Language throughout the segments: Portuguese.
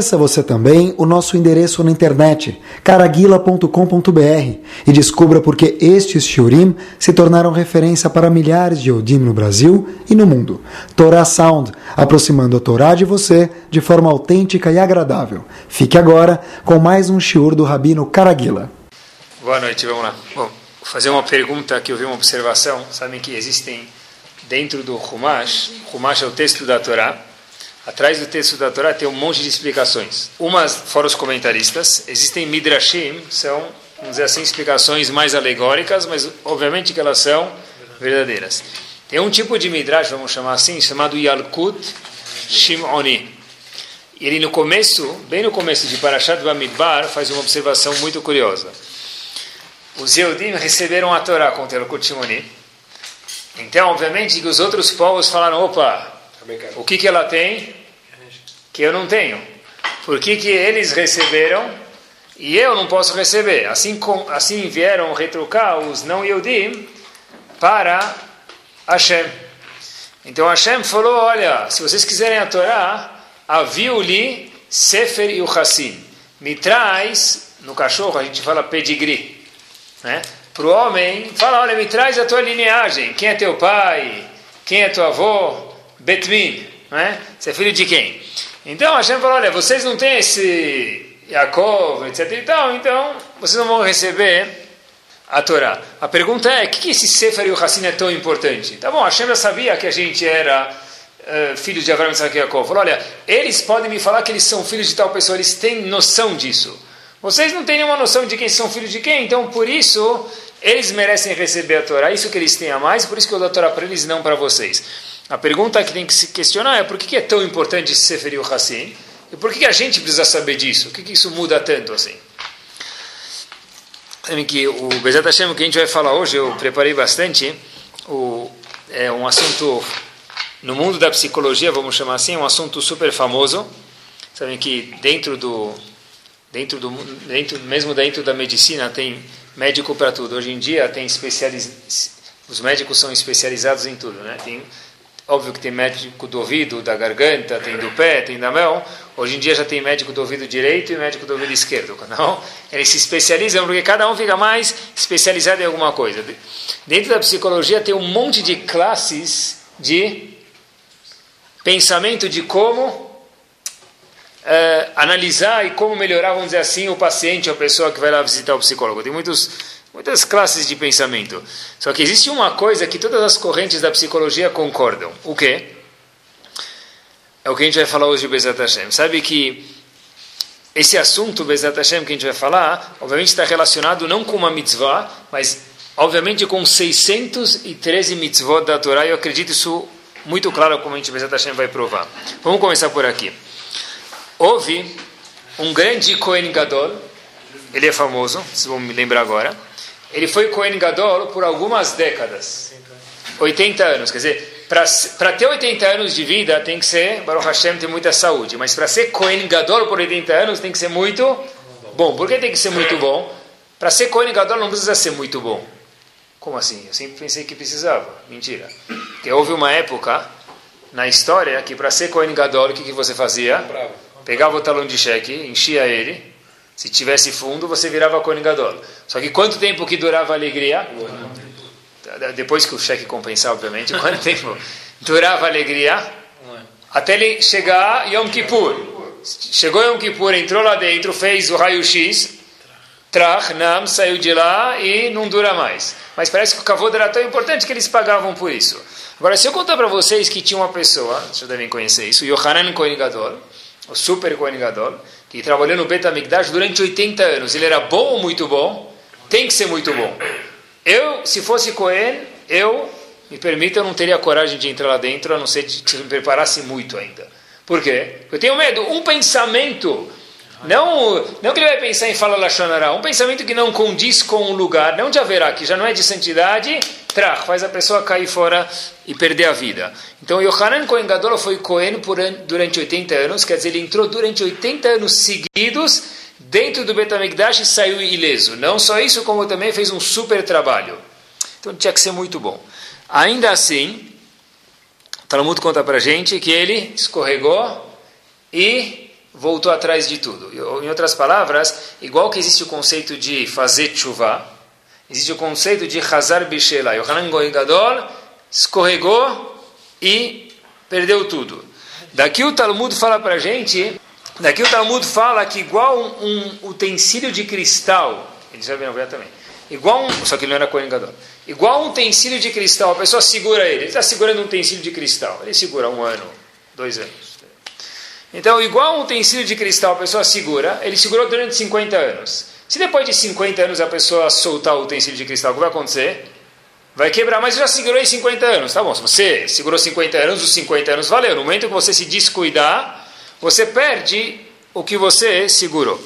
Conheça você também o nosso endereço na internet, caraguila.com.br, e descubra por que estes shiurim se tornaram referência para milhares de Yodim no Brasil e no mundo. Torah Sound, aproximando a Torá de você de forma autêntica e agradável. Fique agora com mais um shiur do Rabino Caraguila. Boa noite, vamos lá. Bom, fazer uma pergunta que eu vi uma observação. Sabem que existem dentro do Humash, Humash é o texto da Torá, Atrás do texto da Torá tem um monte de explicações. Umas, fora os comentaristas, existem midrashim, são, vamos dizer assim, explicações mais alegóricas, mas obviamente que elas são verdadeiras. Tem um tipo de midrash, vamos chamar assim, chamado Yalkut Shimoni. Ele no começo, bem no começo de Parashat Bamidbar, faz uma observação muito curiosa. Os Yehudim receberam a Torá o Yalkut Shimoni. Então, obviamente que os outros povos falaram, opa, o que, que ela tem que eu não tenho? Por que, que eles receberam e eu não posso receber? Assim, com, assim vieram retrucar os não Yodim para Hashem. Então Hashem falou: olha, se vocês quiserem a Torá, aviu-lhe Sefer e o Hassim. Me traz, no cachorro a gente fala pedigree. Né? Para o homem, fala: olha, me traz a tua lineagem. Quem é teu pai? Quem é teu avô? Betmin, né? Você é filho de quem? Então Hashem falou, olha, vocês não têm esse Yaakov, etc e tal, então vocês não vão receber a Torá. A pergunta é, o que, que esse Sefer e o Hassin é tão importante? Tá bom, Hashem já sabia que a gente era uh, filho de Avraham, Isaac e Yaakov. Falou, olha, eles podem me falar que eles são filhos de tal pessoa, eles têm noção disso. Vocês não têm nenhuma noção de quem são filhos de quem, então por isso eles merecem receber a Torá, isso que eles têm a mais, por isso que eu dou a Torá para eles não para vocês. A pergunta que tem que se questionar é por que é tão importante esse Sefer o Hassim? E por que a gente precisa saber disso? O que, que isso muda tanto assim? Sabem que o Bezat Hashem que a gente vai falar hoje, eu preparei bastante, o, é um assunto no mundo da psicologia, vamos chamar assim, um assunto super famoso. Sabem que dentro do dentro do dentro mesmo dentro da medicina tem médico para tudo. Hoje em dia tem especializ os médicos são especializados em tudo, né? Tem Óbvio que tem médico do ouvido, da garganta, tem do pé, tem da mão. Hoje em dia já tem médico do ouvido direito e médico do ouvido esquerdo. Não? Eles se especializam porque cada um fica mais especializado em alguma coisa. Dentro da psicologia tem um monte de classes de pensamento de como uh, analisar e como melhorar, vamos dizer assim, o paciente, a pessoa que vai lá visitar o psicólogo. Tem muitos Muitas classes de pensamento. Só que existe uma coisa que todas as correntes da psicologia concordam. O quê? É o que a gente vai falar hoje Bezat Hashem. Sabe que esse assunto, Bezat Hashem, que a gente vai falar, obviamente está relacionado não com uma mitzvah, mas obviamente com 613 mitzvot da Torá. E eu acredito isso muito claro, como a gente, Bezat Hashem, vai provar. Vamos começar por aqui. Houve um grande Kohen Gadol, ele é famoso, vocês vão me lembrar agora ele foi Kohen Gadol por algumas décadas. 80 anos. Quer dizer, para ter 80 anos de vida tem que ser, Baruch Hashem, tem muita saúde. Mas para ser Kohen Gadol por 80 anos tem que ser muito bom. Por que tem que ser muito bom? Para ser Kohen Gadol não precisa ser muito bom. Como assim? Eu sempre pensei que precisava. Mentira. Porque houve uma época na história que para ser Kohen Gadol, o que, que você fazia? Pegava o talão de cheque, enchia ele, se tivesse fundo, você virava Kohen Gadol. Só que quanto tempo que durava a alegria? Depois que o cheque compensar, obviamente. Quanto tempo durava a alegria? Até ele chegar Yom Kippur. Chegou Yom Kippur, entrou lá dentro, fez o raio-x, Trach, Nam, saiu de lá e não dura mais. Mas parece que o Kavod era tão importante que eles pagavam por isso. Agora, se eu contar para vocês que tinha uma pessoa, vocês devem conhecer isso, Yohanan Kohen Gadol, o super Kohen Gadol, que trabalhou no Betamigdash durante 80 anos. Ele era bom ou muito bom? Tem que ser muito bom. Eu, se fosse Cohen, eu, me permita, eu não teria coragem de entrar lá dentro, a não ser que me preparasse muito ainda. Por quê? Eu tenho medo. Um pensamento, não, não que ele vai pensar em falar Lachonará, um pensamento que não condiz com o lugar, não de haverá, que já não é de santidade, trach, faz a pessoa cair fora e perder a vida. Então, Yohanan Kohen Gadol foi Kohen durante 80 anos, quer dizer, ele entrou durante 80 anos seguidos dentro do Betamigdash e saiu ileso. Não só isso, como também fez um super trabalho. Então, tinha que ser muito bom. Ainda assim, o Talmud conta para gente que ele escorregou e voltou atrás de tudo. Em outras palavras, igual que existe o conceito de fazer chuva, existe o conceito de Hazar Bishela. Yohanan Goy escorregou e perdeu tudo. Daqui o Talmud fala para gente, daqui o Talmud fala que igual um, utensílio de cristal, ele já viu também, igual um, só que ele não era Kohen igual um utensílio de cristal, a pessoa segura ele, ele está segurando um utensílio de cristal, ele segura um ano, dois anos. Então, igual um utensílio de cristal, a pessoa segura, ele segurou durante 50 anos. Se depois de 50 anos a pessoa soltar o utensílio de cristal, o que vai acontecer? Vai quebrar, mas já segurou em 50 anos. Tá bom, se você segurou 50 anos, os 50 anos valeu. No momento que você se descuidar, você perde o que você segurou.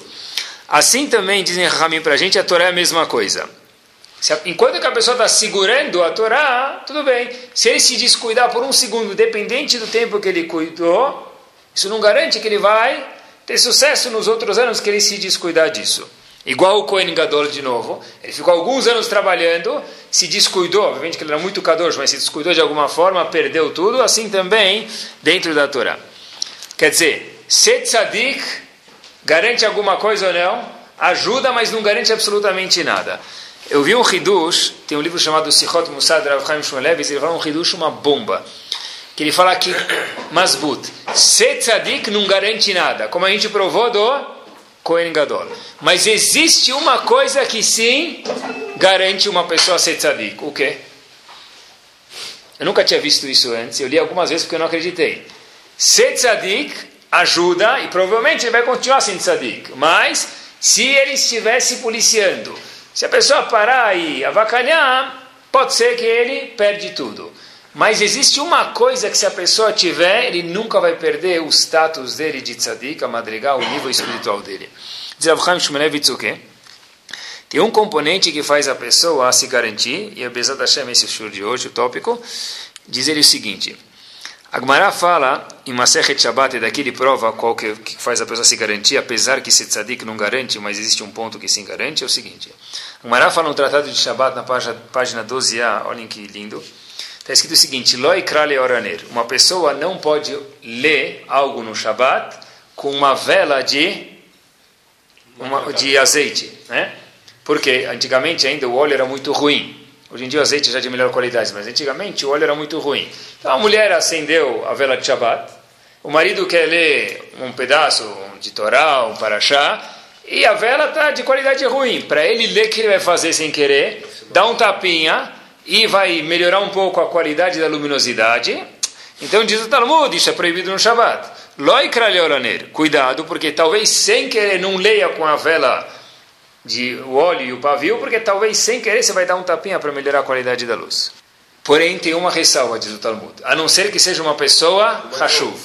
Assim também, dizem Ramin para a gente, a Torá é a mesma coisa. Enquanto que a pessoa está segurando a Torá, tudo bem. Se ele se descuidar por um segundo, dependente do tempo que ele cuidou, isso não garante que ele vai ter sucesso nos outros anos que ele se descuidar disso. Igual o Kohen Gadol de novo, ele ficou alguns anos trabalhando, se descuidou, obviamente que ele era muito kadosh, mas se descuidou de alguma forma, perdeu tudo, assim também dentro da Torá. Quer dizer, ser tzadik garante alguma coisa ou não, ajuda, mas não garante absolutamente nada. Eu vi um Hidush, tem um livro chamado Sichot Musad Rav Chaim Shmuelevis, ele fala um Hidush, uma bomba que ele fala aqui, Masbut, ser tzadik não garante nada, como a gente provou do Kohen Gadol. Mas existe uma coisa que sim garante uma pessoa ser tzadik. O quê? Eu nunca tinha visto isso antes, eu li algumas vezes porque eu não acreditei. Ser tzadik ajuda e provavelmente ele vai continuar sendo tzadik, mas se ele estivesse policiando, se a pessoa parar e avacalhar, pode ser que ele perde tudo. Mas existe uma coisa que se a pessoa tiver, ele nunca vai perder o status dele de tzadik, a madrigal, o nível espiritual dele. Diz Avram Shmulevitz o quê? Tem um componente que faz a pessoa se garantir, e a Bezat Hashem, esse shur de hoje, o tópico, diz ele o seguinte. Agmará fala em Masechet Shabbat, e daqui ele prova qual que, que, faz a pessoa se garantir, apesar que ser tzadik não garante, mas existe um ponto que sim garante, é o seguinte. Agmará fala no Tratado de Shabbat, na página, página 12a, olhem que lindo, Está escrito o seguinte: Loi krale oraner. Uma pessoa não pode ler algo no Shabat com uma vela de, uma, de azeite. Né? Porque antigamente ainda o óleo era muito ruim. Hoje em dia o azeite já é de melhor qualidade, mas antigamente o óleo era muito ruim. Então a mulher acendeu a vela de Shabat. O marido quer ler um pedaço de Torá, um paraxá, e a vela está de qualidade ruim. Para ele ler, o que ele vai fazer sem querer? Dá um tapinha e vai melhorar um pouco a qualidade da luminosidade. Então diz o Talmud, isso é proibido no Shabbat. Loi kraleoraner, cuidado, porque talvez sem querer não leia com a vela de o óleo e o pavio, porque talvez sem querer você vai dar um tapinha para melhorar a qualidade da luz. Porém, tem uma ressalva, diz o Talmud, a não ser que seja uma pessoa hashuv.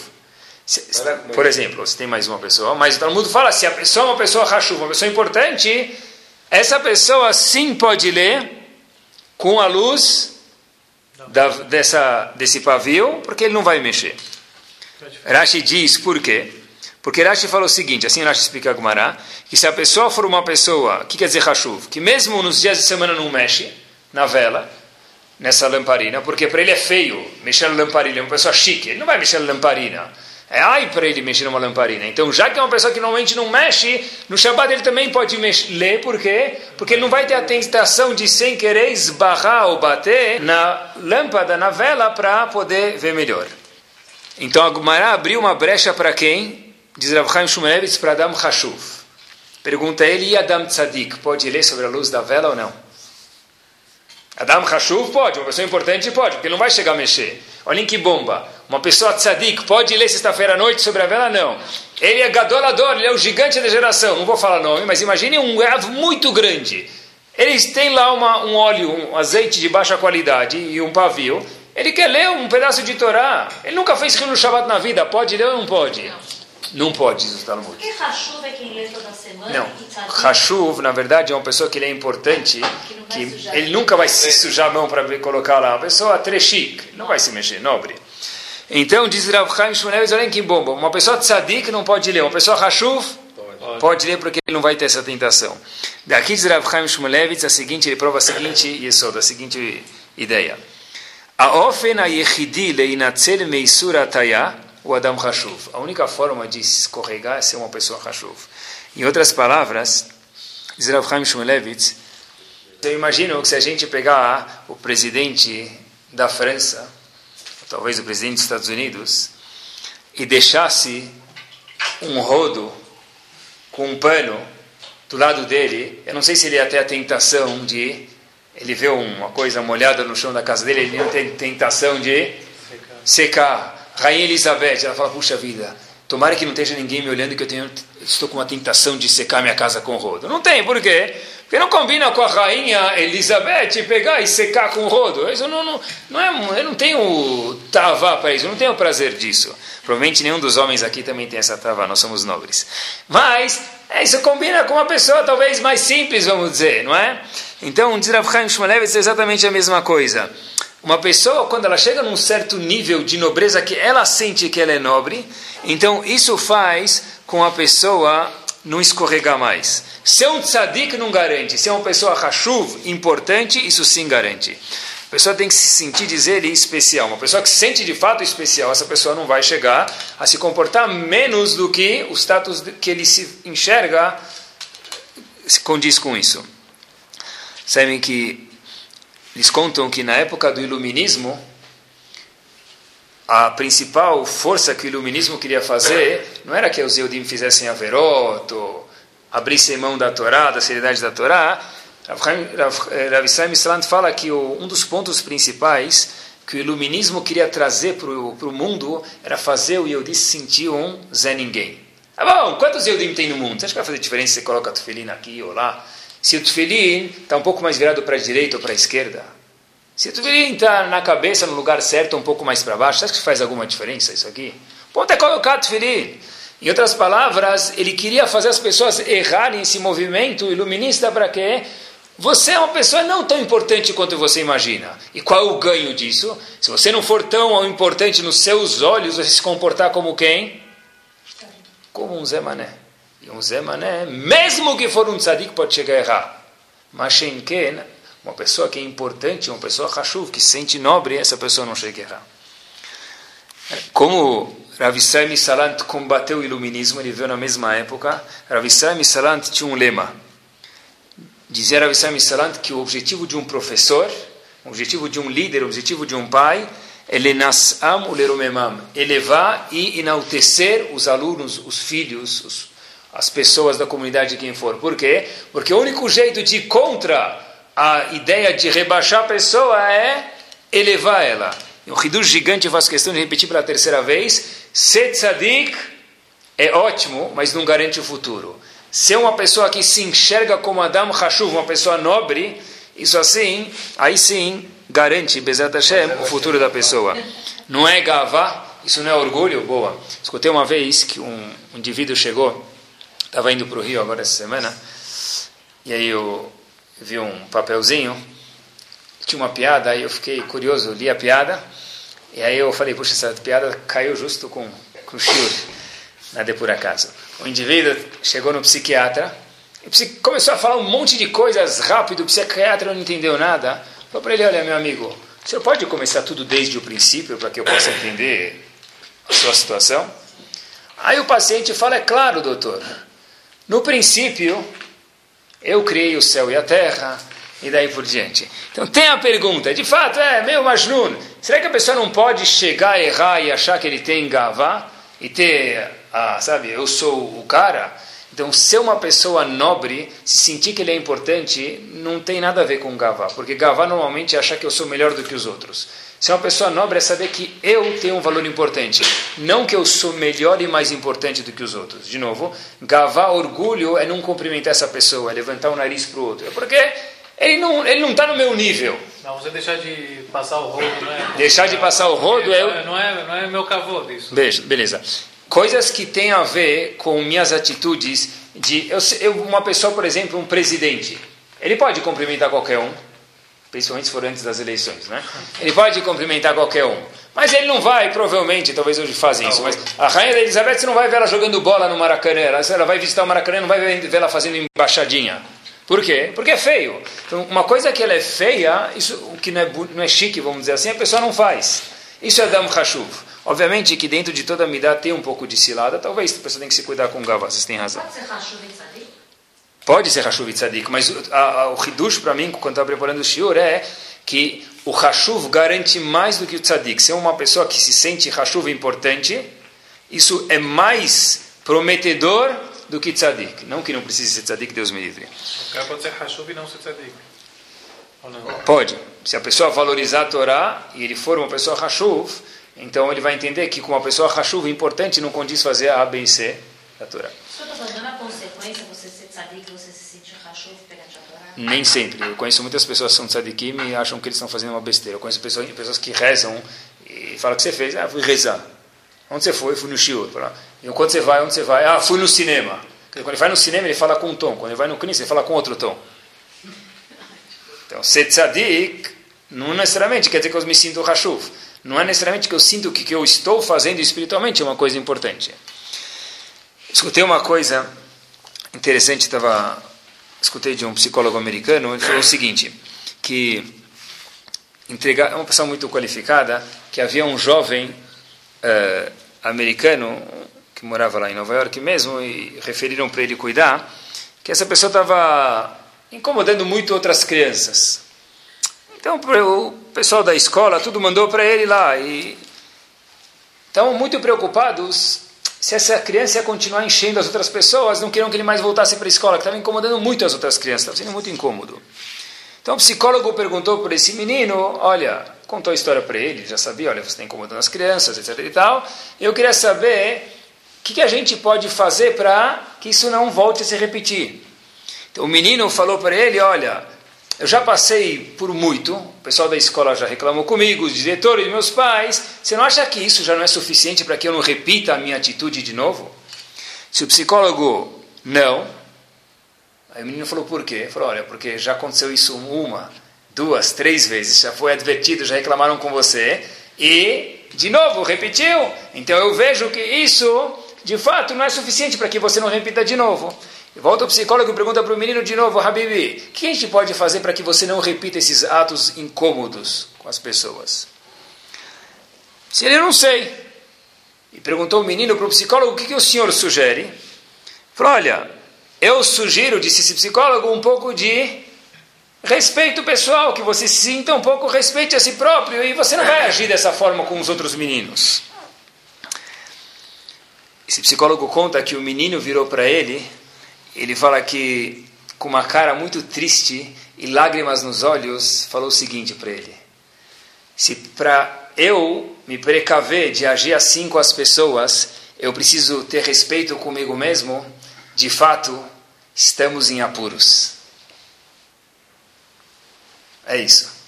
Por exemplo, se tem mais uma pessoa, mas o Talmud fala, se a pessoa é uma pessoa hashuv, uma pessoa importante, essa pessoa sim pode ler com a luz da, dessa, desse pavio, porque ele não vai mexer. Rashi diz por quê? Porque Rashi falou o seguinte, assim Rashi explica a Gumará, que se a pessoa for uma pessoa, o que quer dizer Hashuv? Que mesmo nos dias de semana não mexe na vela, nessa lamparina, porque para ele é feio mexer na lamparina, é uma pessoa chique, ele não vai mexer na lamparina. É ai para ele mexer numa lamparina. Então, já que é uma pessoa que normalmente não mexe, no Shabbat ele também pode mexer, ler, por quê? Porque ele não vai ter a tentação de, sem querer, esbarrar ou bater na lâmpada, na vela, para poder ver melhor. Então, a Gumara abriu uma brecha para quem? Diz Rav Chaim Shumelevitz para Adam Hashuv. Pergunta ele, e Adam Tzadik, pode ler sobre a luz da vela ou não? Adam Hashuv pode, uma pessoa importante pode, porque ele não vai chegar a mexer. Olhem que bomba. Uma pessoa tzadik pode ler sexta-feira à noite sobre a vela? Não. Ele é gadolador, ele é o gigante da geração. Não vou falar nome, mas imagine um ervo muito grande. Eles têm lá uma, um óleo, um azeite de baixa qualidade e um pavio. Ele quer ler um pedaço de Torá. Ele nunca fez Rio no Shabbat na vida. Pode ler ou não pode? Não. Não pode, diz o Talmud. Por que Hashuv é quem lê toda semana? Não. Hashuv, na verdade, é uma pessoa que ele é importante, que, que ele nunca vai se sujar a mão para colocar lá. Uma pessoa trechik, não vai se mexer, nobre. Então, diz Rav Chaim Shmuneves, olha que bomba. Uma pessoa tzadik não pode ler. Uma pessoa Hashuv pode. pode ler porque ele não vai ter essa tentação. Daqui diz Rav Chaim Shmulevitz, a seguinte, ele prova a seguinte yesod, a seguinte ideia. A ofen a yechidi leinatzel meisura ataya o Adam Hashuv. A única forma de escorregar é ser uma pessoa Hashuv. Em outras palavras, diz Rav Chaim Shmulevitz, eu imagino que se a gente pegar o presidente da França, talvez o presidente dos Estados Unidos, e deixasse um rodo com um pano do lado dele, eu não sei se ele ia ter a tentação de. Ele vê uma coisa molhada no chão da casa dele, ele ia ter tentação de secar. Rainha Elizabeth, ela fala: puxa vida, tomara que não esteja ninguém me olhando que eu tenho, estou com uma tentação de secar minha casa com rodo. Não tem, por quê? Porque não combina com a rainha Elizabeth pegar e secar com rodo. Isso não, não, não é, eu não tenho tava para isso, eu não tenho prazer disso. Provavelmente nenhum dos homens aqui também tem essa tava, nós somos nobres. Mas é, isso combina com uma pessoa talvez mais simples, vamos dizer, não é? Então, diz Rav Chaim Shmulevitz é exatamente a mesma coisa. Uma pessoa, quando ela chega num certo nível de nobreza que ela sente que ela é nobre, então isso faz com a pessoa não escorregar mais. Ser um tzadik não garante, ser uma pessoa rashuv, importante, isso sim garante. A pessoa tem que se sentir, dizer especial. Uma pessoa que se sente de fato especial, essa pessoa não vai chegar a se comportar menos do que o status que ele se enxerga se condiz com isso. Sabem que eles contam que na época do iluminismo, a principal força que o iluminismo queria fazer não era que os Eudim fizessem averot, ou abrissem mão da Torá, da seriedade da Torá. Rav Israel Mislant fala que o, um dos pontos principais que o iluminismo queria trazer para o mundo era fazer o Yehudi se sentir um Zé Ninguém. Ah, bom, quantos Yehudim tem no mundo? Você acha que vai fazer diferença se você coloca o tefilim aqui ou lá? Se o tefilim está um pouco mais virado para a direita ou para a esquerda? Se o tefilim está na cabeça, no lugar certo, um pouco mais para baixo, acha que faz alguma diferença isso aqui? O ponto é colocar o tefilim. Em outras palavras, ele queria fazer as pessoas errarem esse movimento iluminista para quê? Você é uma pessoa não tão importante quanto você imagina. E qual é o ganho disso? Se você não for tão importante nos seus olhos, você se comportar como quem? Como um Zé Mané. E um Zé Mané, mesmo que for um tzadik, pode chegar a errar. Mas Shenken, uma pessoa que é importante, uma pessoa hashuv, que se sente nobre, essa pessoa não chega a errar. Como Rav Israel Salant combateu o iluminismo, ele veio na mesma época, Rav Israel Salant tinha um lema. Dizia Rav Israel Salant que o objetivo de um professor, o objetivo de um líder, o objetivo de um pai, é lenasam uleromemam, elevar e enaltecer os alunos, os filhos, os, as pessoas da comunidade, quem for. Por quê? Porque o único jeito de ir contra a ideia de rebaixar a pessoa é elevar ela. E um Hidush gigante eu faço questão de repetir pela terceira vez. Ser é ótimo, mas não garante o futuro. Ser uma pessoa que se enxerga como Adam Hashuv, uma pessoa nobre, isso assim, aí sim garante, Bezat Hashem, o futuro da pessoa. Não é gavá, isso não é orgulho, boa. Escutei uma vez que um, um indivíduo chegou, estava indo para o Rio agora essa semana, e aí eu vi um papelzinho, tinha uma piada, aí eu fiquei curioso, li a piada, e aí eu falei, puxa, essa piada caiu justo com, com o shiur, nada por acaso. O indivíduo chegou no psiquiatra, e começou a falar um monte de coisas rápido, o psiquiatra não entendeu nada. Falou para ele, olha meu amigo, o senhor pode começar tudo desde o princípio para que eu possa entender a sua situação? Aí o paciente fala, é claro doutor, no princípio eu criei o céu e a terra, e daí por diante. Então tem a pergunta, de fato, é meio Majnun, será que a pessoa não pode chegar a errar e achar que ele tem gavá? E ter, a, sabe, eu sou o cara? Então, ser uma pessoa nobre, se sentir que ele é importante, não tem nada a ver com gavá, porque gavá normalmente é achar que eu sou melhor do que os outros. Ser uma pessoa nobre é saber que eu tenho um valor importante, não que eu sou melhor e mais importante do que os outros. De novo, gavá, orgulho, é não cumprimentar essa pessoa, é levantar o nariz para o outro. É porque ele não ele não está no meu nível. Não, você deixar de passar o rodo, não é? Deixar de passar o rodo é... Não é, não é meu cavô disso. Beleza. Coisas que têm a ver com minhas atitudes de... Eu, eu, uma pessoa, por exemplo, um presidente, ele pode cumprimentar qualquer um, principalmente se for antes das eleições, né? Ele pode cumprimentar qualquer um. Mas ele não vai, provavelmente, talvez hoje fazem isso, mas a rainha da Elizabeth, você não vai ver ela jogando bola no Maracanã, ela vai visitar o Maracanã, não vai ver ela fazendo embaixadinha. Por quê? Porque é feio. Então, uma coisa que ela é feia, isso o que não é, não é chique, vamos dizer assim, a pessoa não faz. Isso é Dam Hashuv. Obviamente que dentro de toda a midá tem um pouco de cilada, talvez a pessoa tem que se cuidar com gavá, vocês têm razão. Pode ser Hashuv? Pode ser Hashuv e Tzadik, mas o, a, a, o Hidush para mim, quando estava preparando o Shiur, é que o Hashuv garante mais do que o Tzadik. Se é uma pessoa que se sente Hashuv importante, isso é mais prometedor do que Tzadik. Não que não precise ser Tzadik, Deus me livre. O cara pode ser Hashuv e não ser Tzadik. Pode. Se a pessoa valorizar a Torá e ele for uma pessoa Hashuv, então ele vai entender que com uma pessoa Hashuv importante não condiz fazer a A, B e C da Torá. O senhor está falando na consequência você ser Tzadik, você se sentir Hashuv perante a Torá? Nem sempre. Eu conheço muitas pessoas que são tzadikim e acham que eles estão fazendo uma besteira. Eu conheço pessoas, pessoas que rezam e falam que você fez. Ah, fui rezar. Onde você foi? Fui no shiur. E quando você vai? Onde você vai? Ah, fui no cinema. Quando ele vai no cinema, ele fala com um tom. Quando ele vai no Knis, ele fala com outro tom. Então, ser tzadik não necessariamente quer dizer que eu me sinto rashuv. Não é necessariamente que eu sinto que que eu estou fazendo espiritualmente é uma coisa importante. Escutei uma coisa interessante, estava escutei de um psicólogo americano, ele falou o seguinte, que entregar, é uma pessoa muito qualificada, que havia um jovem eh, americano que morava lá em Nova York mesmo e referiram para ele cuidar, que essa pessoa estava incomodando muito outras crianças. Então o pessoal da escola tudo mandou para ele lá e estavam muito preocupados se essa criança ia continuar enchendo as outras pessoas, não queriam que ele mais voltasse para a escola, que estava incomodando muito as outras crianças, estava sendo muito incômodo. Então o psicólogo perguntou para esse menino, olha, contou a história para ele, já sabia, olha, você está incomodando as crianças, etc e tal. Eu queria saber o que, que a gente pode fazer para que isso não volte a se repetir. Então o menino falou para ele, olha, eu já passei por muito, o pessoal da escola já reclamou comigo, os diretores, meus pais. Você não acha que isso já não é suficiente para que eu não repita a minha atitude de novo? Se o psicólogo não, aí o menino falou por quê? Ele falou, olha, porque já aconteceu isso uma, duas, três vezes, já foi advertido, já reclamaram com você, e de novo repetiu. Então eu vejo que isso, de fato, não é suficiente para que você não repita de novo. Volta o psicólogo e pergunta para o menino de novo, Habibi, o que a gente pode fazer para que você não repita esses atos incômodos com as pessoas? Se ele não sei. E perguntou o menino para o psicólogo, o que, que o senhor sugere? Falou, olha, eu sugiro, disse esse psicólogo, um pouco de respeito pessoal, que você se sinta um pouco respeite a si próprio e você não vai agir dessa forma com os outros meninos. Esse psicólogo conta que o menino virou para ele ele fala que, com uma cara muito triste e lágrimas nos olhos, falou o seguinte para ele: Se para eu me precaver de agir assim com as pessoas, eu preciso ter respeito comigo mesmo, de fato, estamos em apuros. É isso.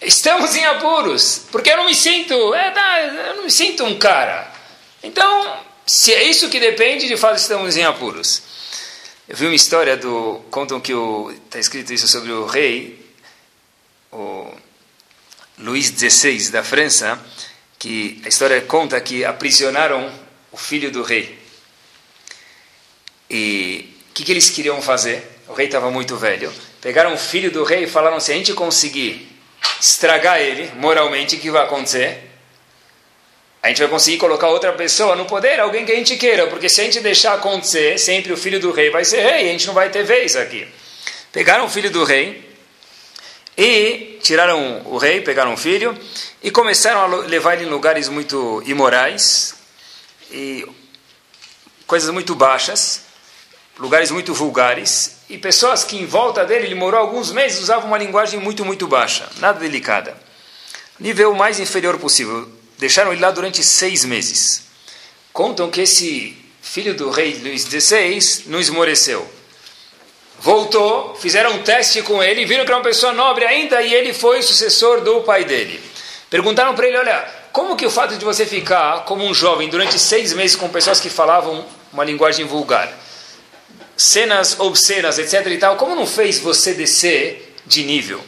Estamos em apuros, porque eu não me sinto, é, eu não me sinto um cara. Então, se é isso que depende, de fato estamos em apuros. Eu vi uma história do. Contam que está escrito isso sobre o rei, o Luís XVI da França, que a história conta que aprisionaram o filho do rei. E o que, que eles queriam fazer? O rei estava muito velho. Pegaram o filho do rei e falaram: se a gente conseguir estragar ele moralmente, o que vai acontecer? A gente vai conseguir colocar outra pessoa no poder, alguém que a gente queira, porque se a gente deixar acontecer, sempre o filho do rei vai ser rei, a gente não vai ter vez aqui. Pegaram o filho do rei e tiraram o rei, pegaram o filho e começaram a levar ele em lugares muito imorais e coisas muito baixas, lugares muito vulgares e pessoas que em volta dele, ele morou alguns meses, usavam uma linguagem muito, muito baixa, nada delicada. Nível mais inferior possível Deixaram ele lá durante seis meses. Contam que esse filho do rei Luís XVI não esmoreceu. Voltou, fizeram um teste com ele, viram que era uma pessoa nobre ainda e ele foi o sucessor do pai dele. Perguntaram para ele: Olha, como que o fato de você ficar como um jovem durante seis meses com pessoas que falavam uma linguagem vulgar, cenas obscenas, etc. e tal, como não fez você descer de nível?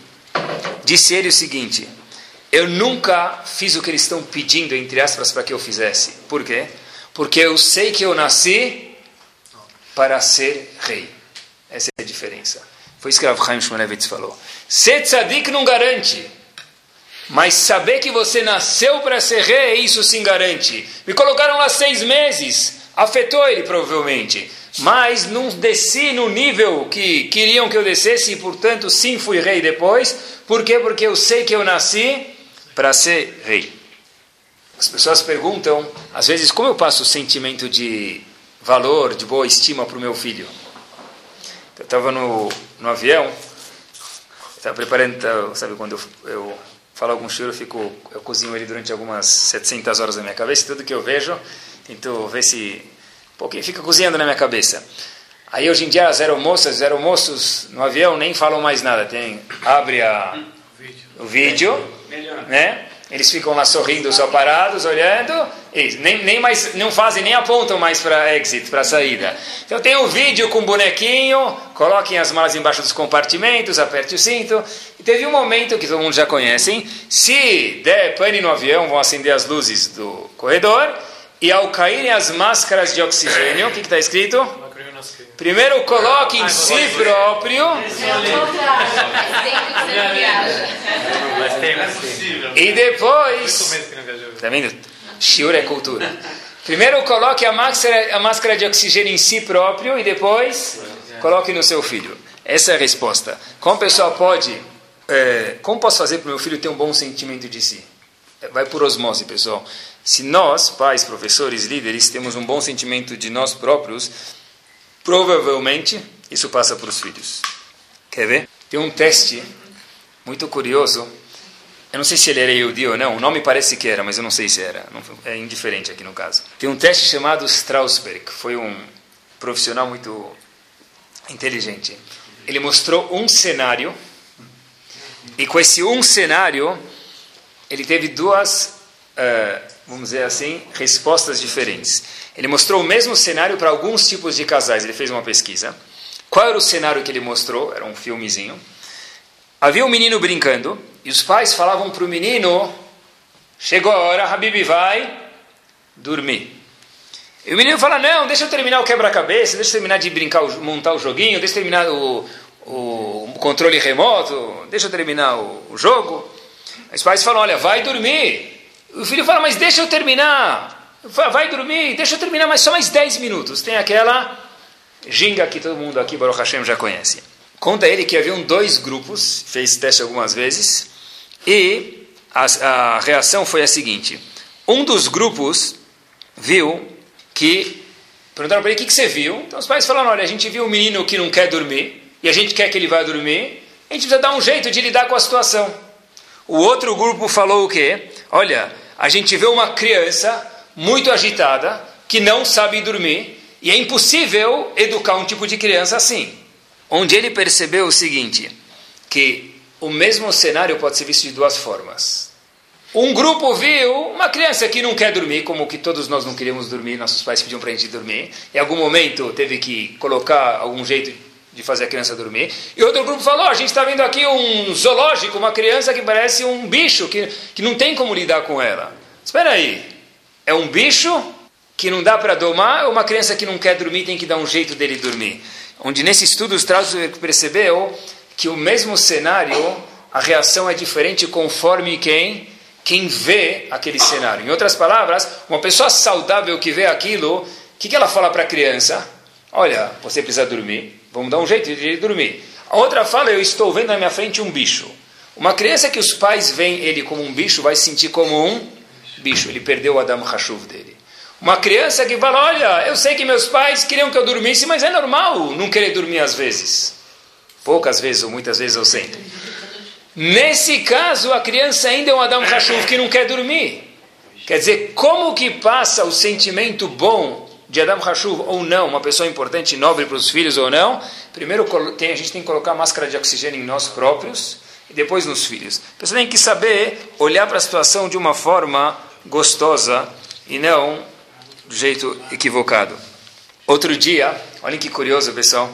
Disse ele o seguinte: eu nunca fiz o que eles estão pedindo, entre aspas, para que eu fizesse. Por quê? Porque eu sei que eu nasci para ser rei. Essa é a diferença. Foi isso que Rav Chaim Shmulevitz falou. Ser tzadik não garante. Mas saber que você nasceu para ser rei, isso sim garante. Me colocaram lá seis meses, afetou ele provavelmente. Mas não desci no nível que queriam que eu descesse e, portanto, sim fui rei depois. Por quê? Porque eu sei que eu nasci para ser rei. As pessoas perguntam, às vezes, como eu passo o sentimento de valor, de boa estima para o meu filho? Eu estava no, no avião, estava preparando, sabe quando eu, eu falo algum choro, eu, fico, eu cozinho ele durante algumas 700 horas na minha cabeça, tudo que eu vejo, tento ver se um pouquinho fica cozinhando na minha cabeça. Aí hoje em dia as aeromoças, os aeromoços no avião nem falam mais nada, tem abre a, o vídeo, né? Eles ficam lá sorrindo, só parados, olhando, e nem, nem mais, não fazem, nem apontam mais para exit, para saída. Então tem um vídeo com um bonequinho, coloquem as malas embaixo dos compartimentos, aperte o cinto. E teve um momento que todo mundo já conhece, se der pane no avião, vão acender as luzes do corredor, e ao caírem as máscaras de oxigênio, o que está escrito? Primeiro coloque em si próprio. E depois. Está vendo? Shiur é cultura. Primeiro coloque a máscara, a máscara de oxigênio em si próprio e depois coloque no seu filho. Essa é a resposta. Como a pessoa pode. É, como posso fazer para o meu filho ter um bom sentimento de si? Vai por osmose, pessoal. Se nós, pais, professores, líderes, temos um bom sentimento de nós próprios, provavelmente isso passa para os filhos. Quer ver? Tem um teste muito curioso. Eu não sei se ele era Yehudi ou não. O nome parece que era, mas eu não sei se era. É indiferente aqui no caso. Tem um teste chamado Straussberg. Foi um profissional muito inteligente. Ele mostrou um cenário. E com esse um cenário, ele teve duas uh, vamos dizer assim, respostas diferentes. Ele mostrou o mesmo cenário para alguns tipos de casais. Ele fez uma pesquisa. Qual era o cenário que ele mostrou? Era um filmezinho. Havia um menino brincando e os pais falavam para o menino: Chegou a hora, Habib vai dormir. E o menino fala: Não, deixa eu terminar o quebra-cabeça, deixa eu terminar de brincar, montar o joguinho, deixa eu terminar o, o controle remoto, deixa eu terminar o, o jogo. Os pais falam: Olha, vai dormir. O filho fala, mas deixa eu terminar. Vai dormir, deixa eu terminar mais só mais 10 minutos. Tem aquela ginga que todo mundo aqui, Baruch Hashem, já conhece. Conta ele que haviam dois grupos, fez teste algumas vezes, e a, a reação foi a seguinte. Um dos grupos viu que... Perguntaram para ele, o que, que você viu? Então os pais falaram, olha, a gente viu um menino que não quer dormir, e a gente quer que ele vá dormir, a gente precisa dar um jeito de lidar com a situação. O outro grupo falou o quê? Olha, a gente vê uma criança muito agitada, que não sabe dormir, e é impossível educar um tipo de criança assim. Onde ele percebeu o seguinte, que o mesmo cenário pode ser visto de duas formas. Um grupo viu uma criança que não quer dormir, como que todos nós não queríamos dormir, nossos pais pediam para a gente dormir. Em algum momento teve que colocar algum jeito de fazer a criança dormir. E outro grupo falou: a gente está vendo aqui um zoológico, uma criança que parece um bicho, que, que não tem como lidar com ela. Espera aí, é um bicho que não dá para domar ou uma criança que não quer dormir tem que dar um jeito dele dormir? Onde nesse estudo os Strauss percebeu que o mesmo cenário, a reação é diferente conforme quem quem vê aquele cenário. Em outras palavras, uma pessoa saudável que vê aquilo, o que, que ela fala para a criança? Olha, você precisa dormir. Vamos dar um jeito de dormir. A outra fala, eu estou vendo na minha frente um bicho. Uma criança que os pais veem ele como um bicho vai se sentir como um bicho. Ele perdeu o Adam Hashuv dele. Uma criança que fala, olha, eu sei que meus pais queriam que eu dormisse, mas é normal não querer dormir às vezes. Poucas vezes ou muitas vezes ou sempre. Nesse caso, a criança ainda é um Adam Hashuv que não quer dormir. Quer dizer, como que passa o sentimento bom de Adam Hashuv ou não, uma pessoa importante e nobre para os filhos ou não, primeiro tem, a gente tem que colocar máscara de oxigênio em nós próprios e depois nos filhos. A pessoa tem que saber olhar para a situação de uma forma gostosa e não do jeito equivocado. Outro dia, olhem que curioso, pessoal,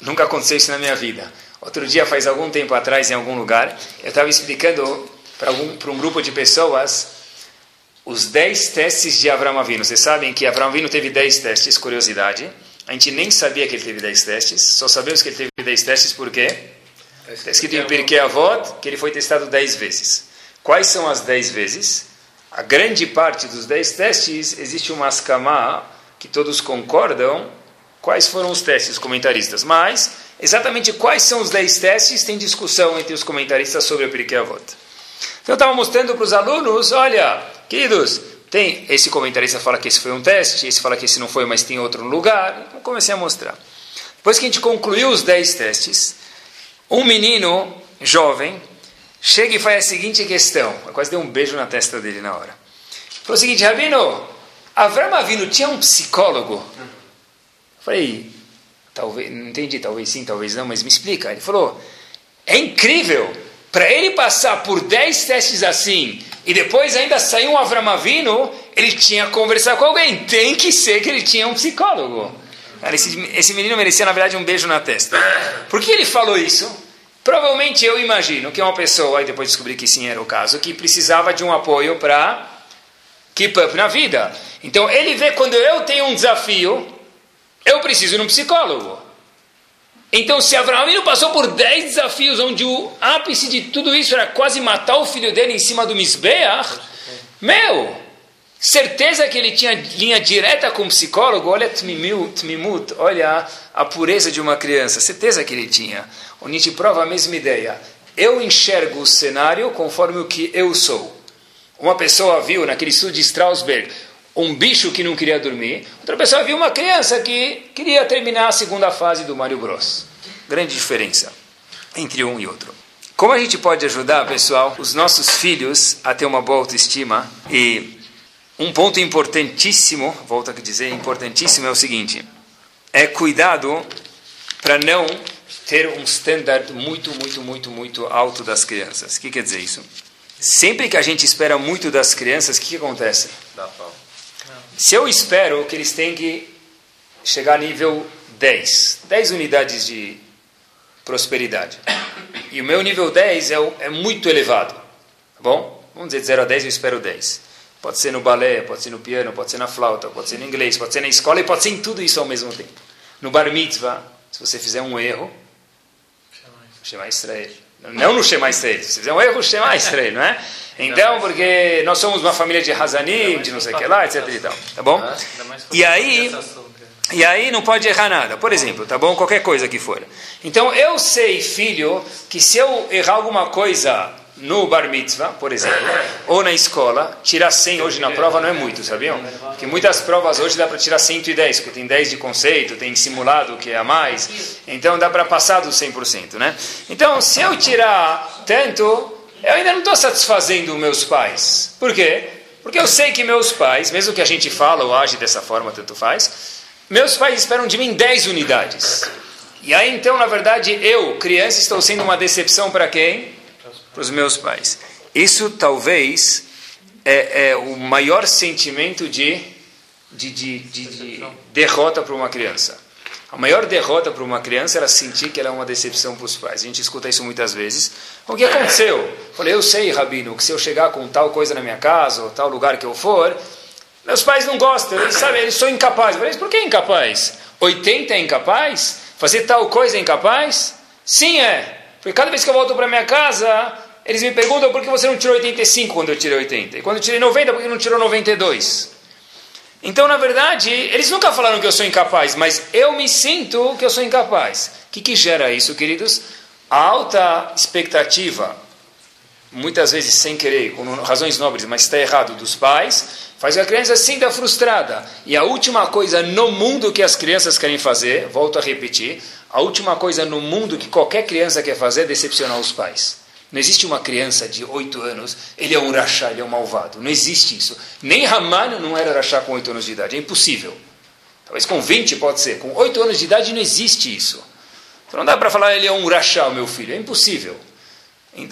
nunca aconteceu isso na minha vida. Outro dia, faz algum tempo atrás, em algum lugar, eu estava explicando para, um grupo de pessoas os 10 testes de Avram Avinu. Vocês sabem que Avram Avinu teve 10 testes, curiosidade. A gente nem sabia que ele teve 10 testes, só sabemos que ele teve 10 testes porque está escrito em Pirkei Avot que ele foi testado 10 vezes. Quais são as dez vezes? A grande parte dos dez testes existe uma ascamá que todos concordam. Quais foram os testes, os comentaristas? Mas, exatamente quais são os dez testes, tem discussão entre os comentaristas sobre a Pirkei Avot. Então, eu estava mostrando para os alunos, olha, queridos, tem esse comentarista fala que esse foi um teste, esse fala que esse não foi, mas tem outro lugar. Então, comecei a mostrar. Depois que a gente concluiu os dez testes, um menino jovem chega e faz a seguinte questão. Eu quase dei um beijo na testa dele na hora. Falou o seguinte, Rabino, Avram Avinu tinha um psicólogo? Eu falei, talvez, não entendi, talvez sim, talvez não, mas me explica. Ele falou, é incrível, para ele passar por 10 testes assim, e depois ainda sair um Avram Avinu, ele tinha que conversar com alguém. Tem que ser que ele tinha um psicólogo. Esse, esse menino merecia, na verdade, um beijo na testa. Por que ele falou isso? Provavelmente eu imagino que uma pessoa, e depois descobri que sim era o caso, que precisava de um apoio para keep up na vida. Então ele vê quando eu tenho um desafio, eu preciso de um psicólogo. Então, se Abraão passou por 10 desafios, onde o ápice de tudo isso era quase matar o filho dele em cima do Misbeach, meu, certeza que ele tinha linha direta com o psicólogo, olha tmimut, olha a pureza de uma criança, certeza que ele tinha. O Nietzsche prova a mesma ideia. Eu enxergo o cenário conforme o que eu sou. Uma pessoa viu naquele estudo de Strasberg um bicho que não queria dormir, outra pessoa viu uma criança que queria terminar a segunda fase do Mario Bros. Grande diferença entre um e outro. Como a gente pode ajudar, pessoal, os nossos filhos a ter uma boa autoestima? E um ponto importantíssimo, volto a dizer, importantíssimo é o seguinte: é cuidado para não ter um standard muito, muito, muito, muito alto das crianças. O que quer dizer isso? Sempre que a gente espera muito das crianças, o que, que acontece? Se eu espero que eles têm que chegar a nível 10, 10 unidades de prosperidade, e o meu nível 10 é, é muito elevado, tá bom? Vamos dizer de 0 a 10 eu espero 10. Pode ser no balé, pode ser no piano, pode ser na flauta, pode ser no inglês, pode ser na escola e pode ser em tudo isso ao mesmo tempo. No bar mitzvah, se você fizer um erro, Shema Israel. Não no Shema Israel. Se fizer um erro, Shema Israel, não é? Então, porque nós somos uma família de Hazanim, de não sei o que lá, etc e tal. Tá bom? E aí, e aí não pode errar nada. Por exemplo, tá bom? Qualquer coisa que for. Então, eu sei, filho, que se eu errar alguma coisa no bar mitzvah, por exemplo, ou na escola, tirar 100 hoje na prova não é muito, sabiam? Porque muitas provas hoje dá para tirar 110, porque tem 10 de conceito, tem simulado que é a mais, então dá para passar dos 100%, né? Então, se eu tirar tanto, eu ainda não estou satisfazendo meus pais. Por quê? Porque eu sei que meus pais, mesmo que a gente fala ou age dessa forma, tanto faz, meus pais esperam de mim 10 unidades. E aí, então, na verdade, eu, criança, estou sendo uma decepção para quem? Para os meus pais. Isso talvez é, é o maior sentimento de, de, de, de, de derrota para uma criança. A maior derrota para uma criança era sentir que ela é uma decepção para os pais. A gente escuta isso muitas vezes. O que aconteceu? Falei, eu sei, Rabino, que se eu chegar com tal coisa na minha casa, ou tal lugar que eu for, meus pais não gostam, eles sabem, eles são incapazes. Falei, por que incapaz? 80 é incapaz? Fazer tal coisa é incapaz? Sim, é. Porque cada vez que eu volto para minha casa, eles me perguntam por que você não tirou 85 quando eu tirei 80? E quando eu tirei 90, por que não tirou 92? Então, na verdade, eles nunca falaram que eu sou incapaz, mas eu me sinto que eu sou incapaz. O que, que gera isso, queridos? A alta expectativa, muitas vezes sem querer, com razões nobres, mas está errado, dos pais, faz a criança sinta frustrada. E a última coisa no mundo que as crianças querem fazer, volto a repetir, a última coisa no mundo que qualquer criança quer fazer é decepcionar os pais. Não existe uma criança de 8 anos, ele é um rachá, ele é um malvado. Não existe isso. Nem Raman não era rachá com 8 anos de idade, é impossível. Talvez com 20 pode ser, com 8 anos de idade não existe isso. Então não dá para falar ele é um rachá, meu filho, é impossível.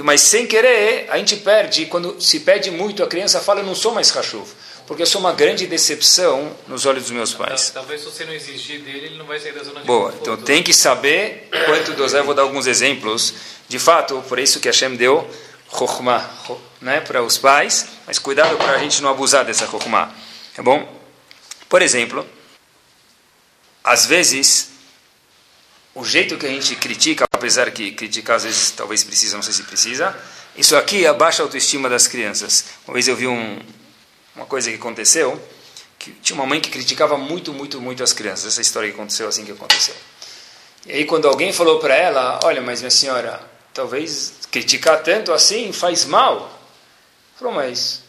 Mas sem querer, a gente perde, quando se pede muito, a criança fala, eu não sou mais cachorro porque eu sou uma grande decepção nos olhos dos meus pais. Talvez se você não exigir dele, ele não vai sair da zona de Boa, então tem que saber quanto dosar. Eu vou dar alguns exemplos. De fato, por isso que Hashem deu chokhmah né, para os pais, mas cuidado para a gente não abusar dessa chokhmah. É bom? Por exemplo, às vezes, o jeito que a gente critica, apesar que criticar às vezes talvez precisa, não sei se precisa, Isso aqui abaixa a autoestima das crianças. Uma vez eu vi um, uma coisa que aconteceu, que tinha uma mãe que criticava muito, muito, muito as crianças. Essa história que aconteceu assim que aconteceu. E aí quando alguém falou para ela, olha, mas minha senhora, talvez criticar tanto assim faz mal. Falou, mas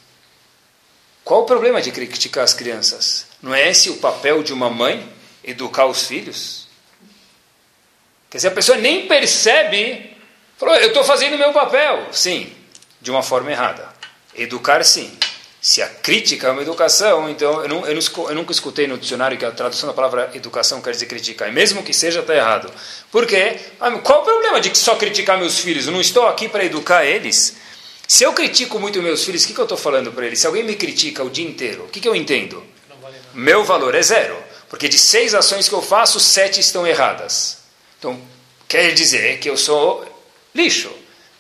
qual o problema de criticar as crianças? Não é esse o papel de uma mãe? Educar os filhos? Quer dizer, a pessoa nem percebe, falou, eu estou fazendo o meu papel. Sim, de uma forma errada. Educar, sim. Se a crítica é uma educação, então eu, não, eu, não, eu, nunca escutei no dicionário que a tradução da palavra educação quer dizer criticar. E mesmo que seja, está errado. Por quê? Ah, qual o problema de só criticar meus filhos? Eu não estou aqui para educar eles. Se eu critico muito meus filhos, o que, que eu estou falando para eles? Se alguém me critica o dia inteiro, o que, que eu entendo? Meu valor é zero. Porque de seis ações que eu faço, sete estão erradas. Então, quer dizer que eu sou lixo.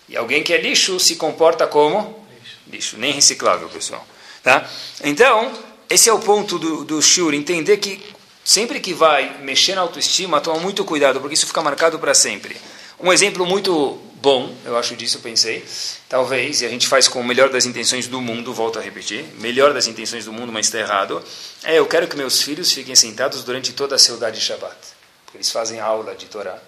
E alguém que é lixo se comporta como? Lixo. lixo. Nem reciclável, pessoal. Tá? Então, esse é o ponto do, do Shur, entender que sempre que vai mexer na autoestima, toma muito cuidado, porque isso fica marcado para sempre. Um exemplo muito bom, eu acho disso, pensei, talvez, e a gente faz com o melhor das intenções do mundo, volto a repetir, melhor das intenções do mundo, mas está errado, é eu quero que meus filhos fiquem sentados durante toda a saudade de Shabbat, porque eles fazem aula de Torá,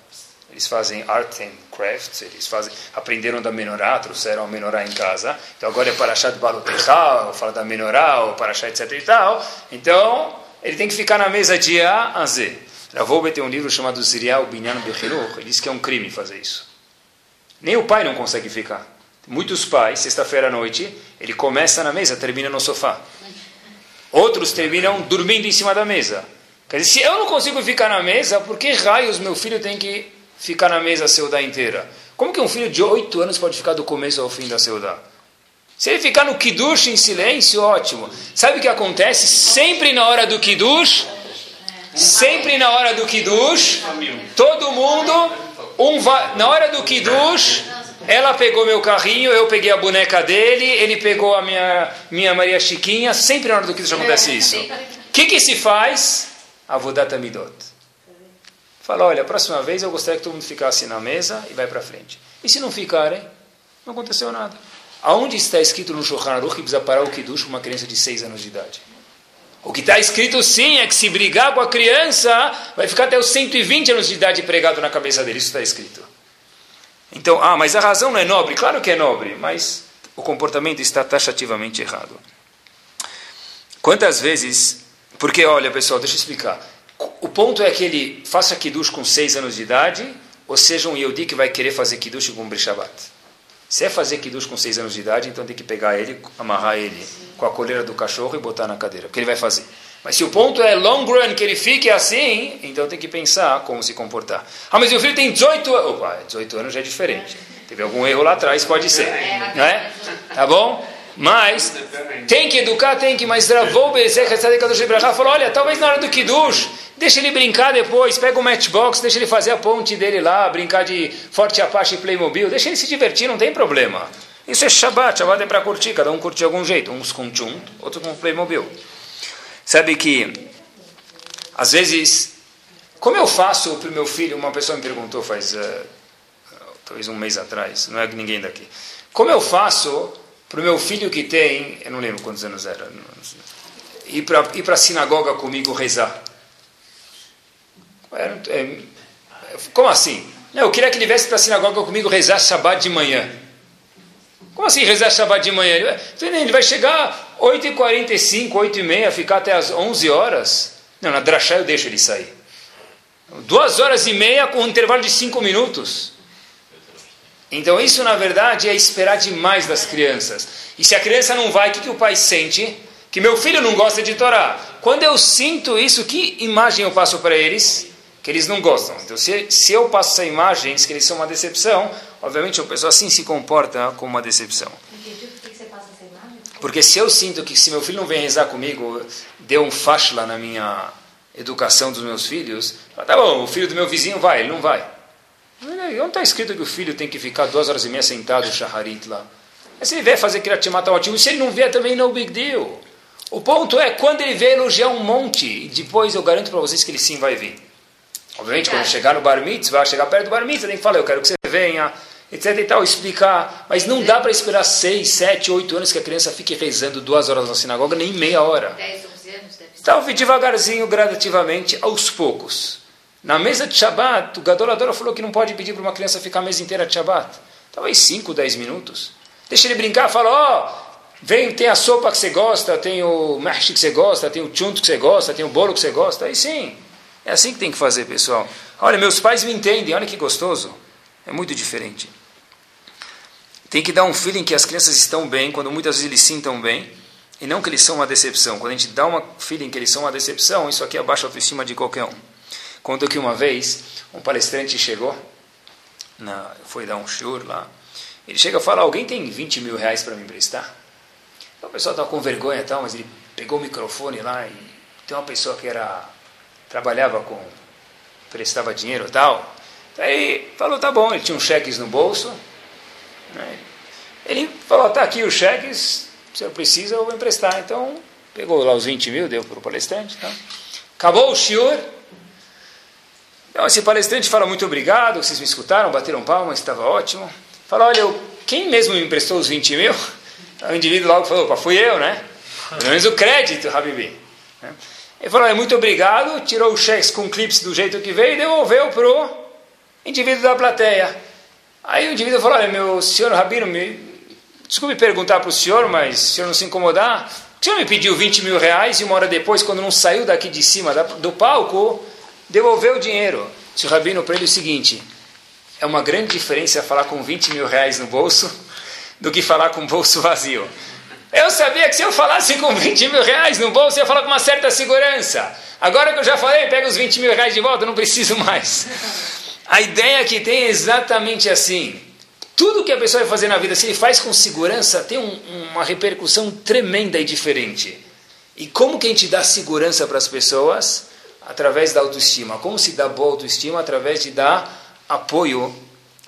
eles fazem art and crafts, eles fazem, aprenderam da menorá, trouxeram a menorá em casa. Então agora é Parashat Balotechal, fala da menorá, ou Parashat etc e tal. Então, ele tem que ficar na mesa de A a Z. Ravoube tem um livro chamado Zirial Binyan Bechiruch, ele diz que é um crime fazer isso. Nem o pai não consegue ficar. Muitos pais, sexta-feira à noite, ele começa na mesa, termina no sofá. Outros terminam dormindo em cima da mesa. Quer dizer, se eu não consigo ficar na mesa, por que raios meu filho tem que ficar na mesa a Seudá inteira. Como que um filho de 8 anos pode ficar do começo ao fim da Seudá? Se ele ficar no Kiddush em silêncio, ótimo. Sabe o que acontece? Sempre na hora do Kiddush, sempre na hora do Kiddush, todo mundo, um va... na hora do Kiddush, ela pegou meu carrinho, eu peguei a boneca dele, ele pegou a minha, minha Maria Chiquinha, sempre na hora do Kiddush acontece isso. O que, que se faz? Avodat Amidot. Fala, olha, a próxima vez eu gostaria que todo mundo ficasse na mesa e vai para frente. E se não ficarem, não aconteceu nada. Aonde está escrito no Shulchan Aruch que precisa parar o Kiddush uma criança de 6 anos de idade? O que está escrito sim é que se brigar com a criança, vai ficar até os 120 anos de idade pregado na cabeça dele. Isso está escrito. Então, ah, mas a razão não é nobre? Claro que é nobre, mas o comportamento está taxativamente errado. Quantas vezes. Porque, olha, pessoal, deixa eu explicar. O ponto é que ele faça Kiddush com seis anos de idade, ou seja, um Yehudi que vai querer fazer Kiddush com Brishabat. Se é fazer Kiddush com seis anos de idade, então tem que pegar ele, amarrar ele com a coleira do cachorro e botar na cadeira, porque ele vai fazer. Mas se o ponto é long run, que ele fique assim, então tem que pensar como se comportar. Ah, mas meu filho tem 18 anos. Opa, 18 anos já é diferente. Teve algum erro lá atrás, pode ser. Não é? Tá bom? Mas tem que educar, tem que, mas Dravou Bezek falou: olha, talvez na hora do Kiddush Deixa ele brincar depois, pega o matchbox, deixa ele fazer a ponte dele lá, brincar de Forte Apache Playmobil, deixa ele se divertir, não tem problema. Isso é Shabbat, Shabbat é para curtir, cada um curte de algum jeito, uns com Tchum, outros com Playmobil. Sabe que, às vezes, como eu faço para o meu filho, uma pessoa me perguntou faz uh, talvez um mês atrás, não é ninguém daqui, como eu faço para o meu filho que tem, eu não lembro quantos anos era, ir para a sinagoga comigo rezar? É, como assim? Eu queria que ele viesse para a sinagoga comigo rezar Shabbat de manhã. Como assim rezar Shabbat de manhã? Ele vai chegar 8h45, 8h30, ficar até as 11 horas. Não, na drachá eu deixo ele sair. Duas horas e meia com um intervalo de cinco minutos. Então isso, na verdade, é esperar demais das crianças. E se a criança não vai, o que, que o pai sente? Que meu filho não gosta de Torá. Quando eu sinto isso, que imagem eu passo para eles? que eles não gostam. Então, se, se eu passo essa imagem, que eles são uma decepção, obviamente a pessoa assim se comporta como uma decepção. Porque se eu sinto que se meu filho não vem rezar comigo, deu um fashla na minha educação dos meus filhos, tá bom, o filho do meu vizinho vai, ele não vai. Não está escrito que o filho tem que ficar duas horas e meia sentado, shaharit lá. Mas se ele vier fazer criatimata ótimo, se ele não vier também, no big deal. O ponto é, quando ele vier elogiar um monte, depois eu garanto para vocês que ele sim vai vir. Obviamente, quando chegar no bar mitzvah, chegar perto do bar mitzvah, tem que falar, eu quero que você venha, etc e tal, explicar. Mas não dá para esperar 6, 7, 8 anos que a criança fique rezando duas horas na sinagoga, nem meia hora. 10, 11 anos deve ser. Talvez devagarzinho, gradativamente, aos poucos. Na mesa de Shabbat, o Gadoladora falou que não pode pedir para uma criança ficar a mesa inteira de Shabbat. Talvez 5, 10 minutos. Deixa ele brincar, fala, ó, oh, vem, tem a sopa que você gosta, tem o mash que você gosta, tem o chunto que você gosta, tem o bolo que você gosta. Aí sim, é assim que tem que fazer, pessoal. Olha, meus pais me entendem, olha que gostoso. É muito diferente. Tem que dar um feeling que as crianças estão bem, quando muitas vezes eles sintam bem, e não que eles são uma decepção. Quando a gente dá um feeling que eles são uma decepção, isso aqui abaixa a autoestima de qualquer um. Conto que uma vez um palestrante chegou, na, foi dar um show lá, ele chega e fala, alguém tem 20 mil reais para me emprestar? Então, o pessoal estava com vergonha e tal, mas ele pegou o microfone lá e tem uma pessoa que era trabalhava com prestava dinheiro e tal. Aí falou, tá bom, ele tinha uns cheques no bolso. Né? Ele falou, tá aqui os cheques, se senhor precisa, eu vou emprestar. Então, pegou lá os 20 mil, deu para o palestrante. Tá? Acabou o shiur. Então, esse palestrante fala, muito obrigado, vocês me escutaram, bateram palmas, estava ótimo. Fala, olha, quem mesmo me emprestou os 20 mil? O indivíduo logo falou, opa, fui eu, né? Pelo menos o crédito, Habibi. Né? Ele falou, muito obrigado, tirou o cheque com clips do jeito que veio e devolveu para o indivíduo da plateia. Aí o indivíduo falou, olha, meu senhor Rabino, me... desculpe perguntar para o senhor, mas se o senhor não se incomodar, o senhor me pediu 20 mil reais e uma hora depois, quando não saiu daqui de cima do palco, devolveu o dinheiro. Se o Rabino para ele o seguinte, é uma grande diferença falar com 20 mil reais no bolso do que falar com o bolso vazio. Eu sabia que se eu falasse com 20 mil reais no bolso, eu ia falar com uma certa segurança. Agora que eu já falei, pega os 20 mil reais de volta, não preciso mais. A ideia que tem é exatamente assim. Tudo que a pessoa vai fazer na vida, se ele faz com segurança, tem um, uma repercussão tremenda e diferente. E como que a gente dá segurança para as pessoas? Através da autoestima. Como se dá boa autoestima? Através de dar apoio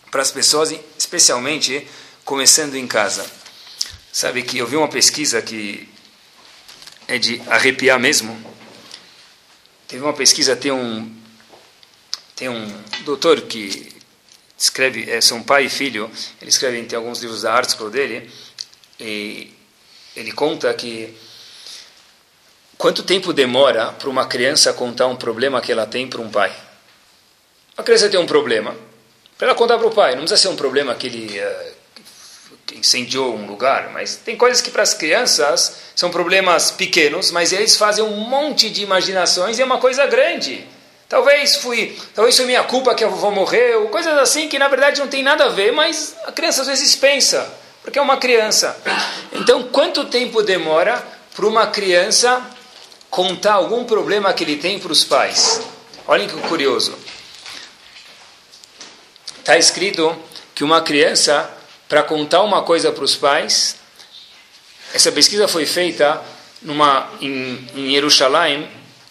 para as pessoas, especialmente começando em casa. Sabe que eu vi uma pesquisa que é de arrepiar mesmo. Teve uma pesquisa, tem um tem um doutor que escreve, é, são pai e filho, ele escreve tem alguns livros da Artscroll dele, e ele conta que quanto tempo demora para uma criança contar um problema que ela tem para um pai? A criança tem um problema, para ela contar para o pai, não precisa ser um problema que ele uh, incendiou um lugar, mas tem coisas que para as crianças são problemas pequenos, mas eles fazem um monte de imaginações e é uma coisa grande. Talvez fui, talvez foi minha culpa que a vovó morreu, coisas assim que na verdade não tem nada a ver, mas a criança às vezes pensa, porque é uma criança. Então, quanto tempo demora para uma criança contar algum problema que ele tem para os pais? Olhem que curioso. Está escrito que uma criança para contar uma coisa para os pais. Essa pesquisa foi feita numa, em, em Jerusalém,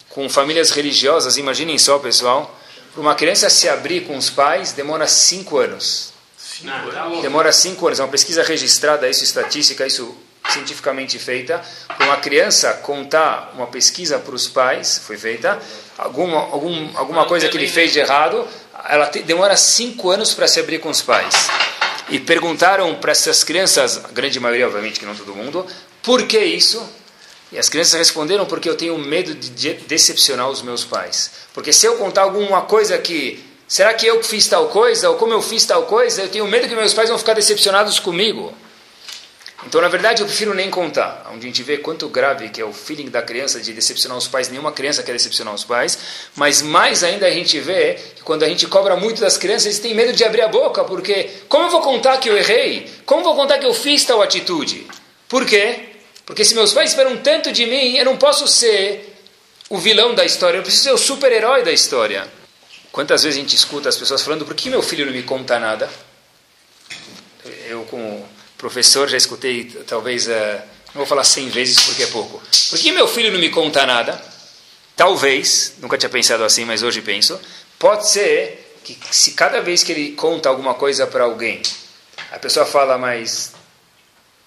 com famílias religiosas. Imaginem só, pessoal. Para uma criança se abrir com os pais, demora cinco anos. Demora cinco anos. É uma pesquisa registrada, isso estatística, isso cientificamente feita. Para uma criança contar uma pesquisa para os pais, foi feita, alguma, algum, alguma coisa que ele fez de errado, ela te, demora cinco anos para se abrir com os pais e perguntaram para essas crianças, a grande maioria, obviamente, que não todo mundo, por que isso? E as crianças responderam porque eu tenho medo de decepcionar os meus pais. Porque se eu contar alguma coisa que, será que eu fiz tal coisa, ou como eu fiz tal coisa, eu tenho medo que meus pais vão ficar decepcionados comigo. Então, na verdade, eu prefiro nem contar. Onde a gente vê quanto grave que é o feeling da criança de decepcionar os pais. Nenhuma criança quer decepcionar os pais. Mas mais ainda a gente vê que quando a gente cobra muito das crianças, eles têm medo de abrir a boca. Porque como eu vou contar que eu errei? Como eu vou contar que eu fiz tal atitude? Por quê? Porque se meus pais esperam tanto de mim, eu não posso ser o vilão da história. Eu preciso ser o super-herói da história. Quantas vezes a gente escuta as pessoas falando, por que meu filho não me conta nada? Eu, com professor, já escutei talvez, uh, não vou falar cem vezes porque é pouco. Por que meu filho não me conta nada? Talvez, nunca tinha pensado assim, mas hoje penso, pode ser que se cada vez que ele conta alguma coisa para alguém, a pessoa fala, mas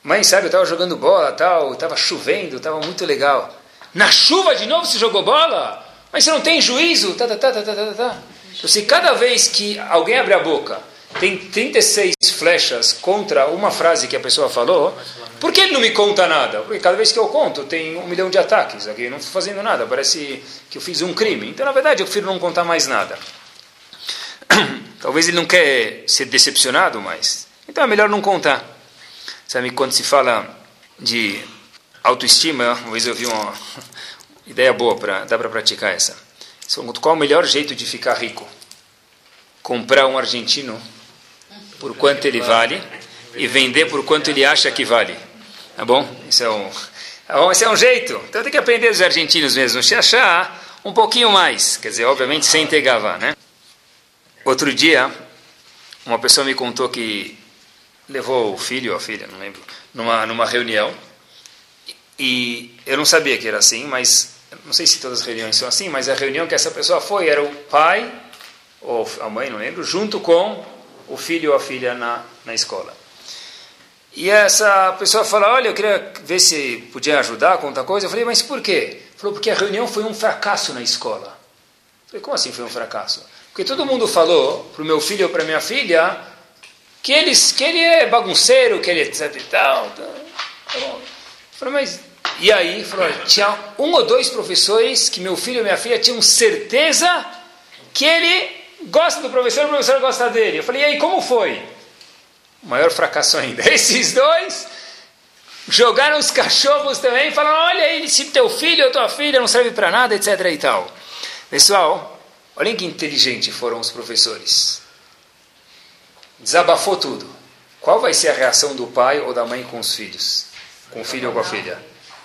mãe, sabe, eu estava jogando bola, tal, estava chovendo, estava muito legal. Na chuva de novo você jogou bola? Mas você não tem juízo? Tá, tá, tá, tá, tá, tá. Então, se cada vez que alguém abre a boca tem 36 flechas contra uma frase que a pessoa falou, por que ele não me conta nada? Porque cada vez que eu conto tem um milhão de ataques aqui, não estou fazendo nada, parece que eu fiz um crime. Então, na verdade, eu prefiro não contar mais nada. Talvez ele não quer ser decepcionado mais. Então é melhor não contar. Sabe, quando se fala de autoestima, uma vez eu vi uma ideia boa, para dá para praticar essa. Qual o melhor jeito de ficar rico? Comprar um argentino por quanto ele vale e vender por quanto ele acha que vale. Tá bom? Isso é um, tá bom? Esse é um jeito. Então tem que aprender dos argentinos mesmo. Se achar um pouquinho mais. Quer dizer, obviamente sem ter gavá, né? Outro dia, uma pessoa me contou que levou o filho ou a filha, não lembro, numa, numa reunião. E eu não sabia que era assim, mas não sei se todas as reuniões são assim, mas a reunião que essa pessoa foi era o pai ou a mãe, não lembro, junto com o filho ou a filha na, na escola. E essa pessoa fala, olha, eu queria ver se podia ajudar com outra coisa. Eu falei, mas por quê? Falou, porque a reunião foi um fracasso na escola. Eu falei, como assim foi um fracasso? Porque todo mundo falou para o meu filho ou para minha filha que, eles, que ele é bagunceiro, que ele é etc e tal. Então, tá. Falei, mas. E aí, falou, tinha um ou dois professores que meu filho e minha filha tinham certeza que ele gosta do professor e o professor gosta dele. Eu falei, e aí, como foi? O maior fracasso ainda. Esses dois jogaram os cachorros também, falaram, olha aí, se teu filho ou tua filha não serve para nada, etc e tal. Pessoal, Olhem que inteligente foram os professores. Desabafou tudo. Qual vai ser a reação do pai ou da mãe com os filhos? Com o filho ou com a filha?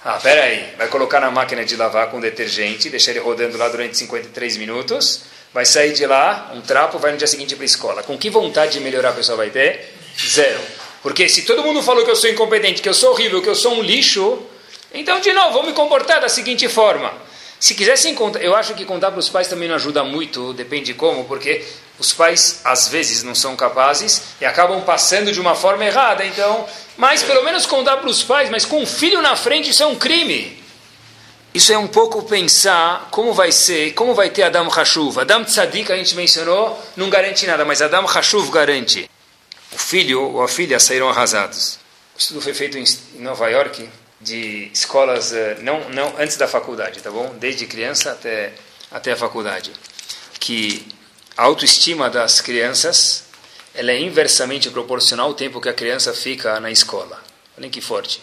Ah, peraí. Vai colocar na máquina de lavar com detergente, deixar ele rodando lá durante 53 minutos, vai sair de lá, um trapo, vai no dia seguinte para a escola. Com que vontade de melhorar a pessoa vai ter? Zero. Porque se todo mundo falou que eu sou incompetente, que eu sou horrível, que eu sou um lixo, então, de novo, vou me comportar da seguinte forma. Se quisessem contar, eu acho que contar para os pais também não ajuda muito, depende de como, porque os pais às vezes não são capazes e acabam passando de uma forma errada. Então, mas pelo menos contar para os pais, mas com um filho na frente isso é um crime. Isso é um pouco pensar como vai ser, como vai ter Adam Hashuv. Adam Tzadik, a gente mencionou, não garante nada, mas Adam Hashuv garante. O filho ou a filha saíram arrasados. O estudo foi feito em Nova York, de escolas eh, não não antes da faculdade, tá bom? Desde criança até até a faculdade, que a autoestima das crianças ela é inversamente proporcional ao tempo que a criança fica na escola. Olhem que forte.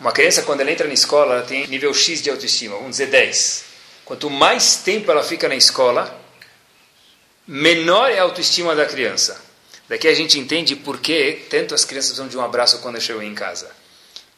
Uma criança quando ela entra na escola, ela tem nível X de autoestima, vamos dizer 10. Quanto mais tempo ela fica na escola, menor é a autoestima da criança. Daqui a gente entende por que tanto as crianças precisam de um abraço quando chegam em casa.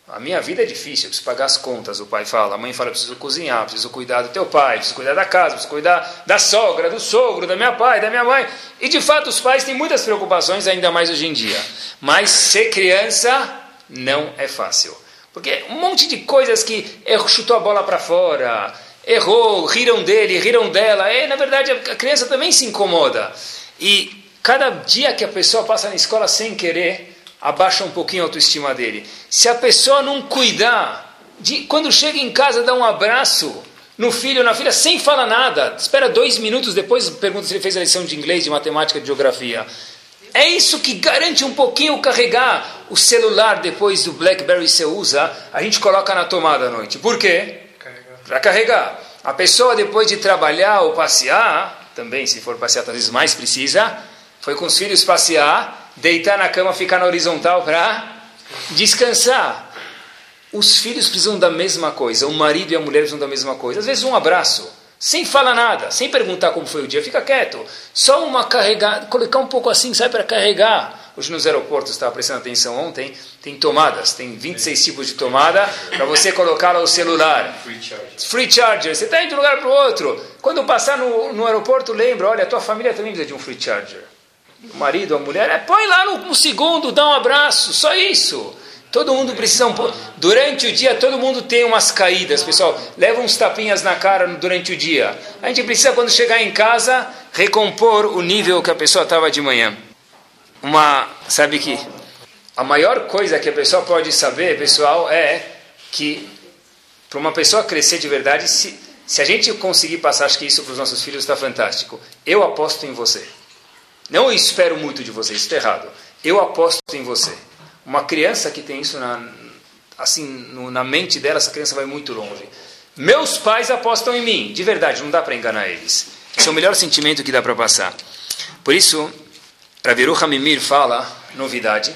A minha vida é difícil, eu preciso pagar as contas, o pai fala. A mãe fala, preciso cozinhar, preciso cuidar do teu pai, preciso cuidar da casa, preciso cuidar da sogra, do sogro, da minha pai, da minha mãe. E de fato os pais têm muitas preocupações, ainda mais hoje em dia. Mas ser criança não é fácil. Porque um monte de coisas que errou, chutou a bola para fora, errou, riram dele, riram dela. E, na verdade, a criança também se incomoda. E cada dia que a pessoa passa na escola sem querer, abaixa um pouquinho a autoestima dele. Se a pessoa não cuidar, de, quando chega em casa, dá um abraço no filho ou na filha, sem falar nada, espera dois minutos, depois pergunta se ele fez a lição de inglês, de matemática, de geografia. É isso que garante um pouquinho carregar o celular depois do BlackBerry você usa, a gente coloca na tomada à noite. Por quê? Para carregar. A pessoa depois de trabalhar ou passear, também se for passear talvez mais precisa, foi com os filhos passear, deitar na cama, ficar na horizontal para descansar. Os filhos precisam da mesma coisa, o marido e a mulher precisam da mesma coisa. Às vezes um abraço, sem falar nada, sem perguntar como foi o dia, fica quieto. Só uma carregada, colocar um pouco assim, sai para carregar. Hoje nos aeroportos, estava prestando atenção ontem, tem tomadas, tem 26 tipos de tomada para você colocar lá o celular. Free charger. Free charger. Você está indo de um lugar para o outro. Quando passar no, no aeroporto, lembra, olha, a tua família também precisa de um free charger o marido, a mulher, é, põe lá no, no, segundo, dá um abraço, só isso. Todo mundo precisa um Durante o dia, todo mundo tem umas caídas, pessoal. Leva uns tapinhas na cara durante o dia. A gente precisa, quando chegar em casa, recompor o nível que a pessoa estava de manhã. Uma, sabe que a maior coisa que a pessoa pode saber, pessoal, é que para uma pessoa crescer de verdade, se, se a gente conseguir passar, acho que isso para os nossos filhos está fantástico. Eu aposto em você. Não espero muito de você, isso está errado. eu aposto em você. Uma criança que tem isso na, assim, no, na mente dela, essa criança vai muito longe. Meus pais apostam em mim. De verdade, não dá para enganar eles. Esse é o melhor sentimento que dá para passar. Por isso, Raviru Hamimir fala, novidade,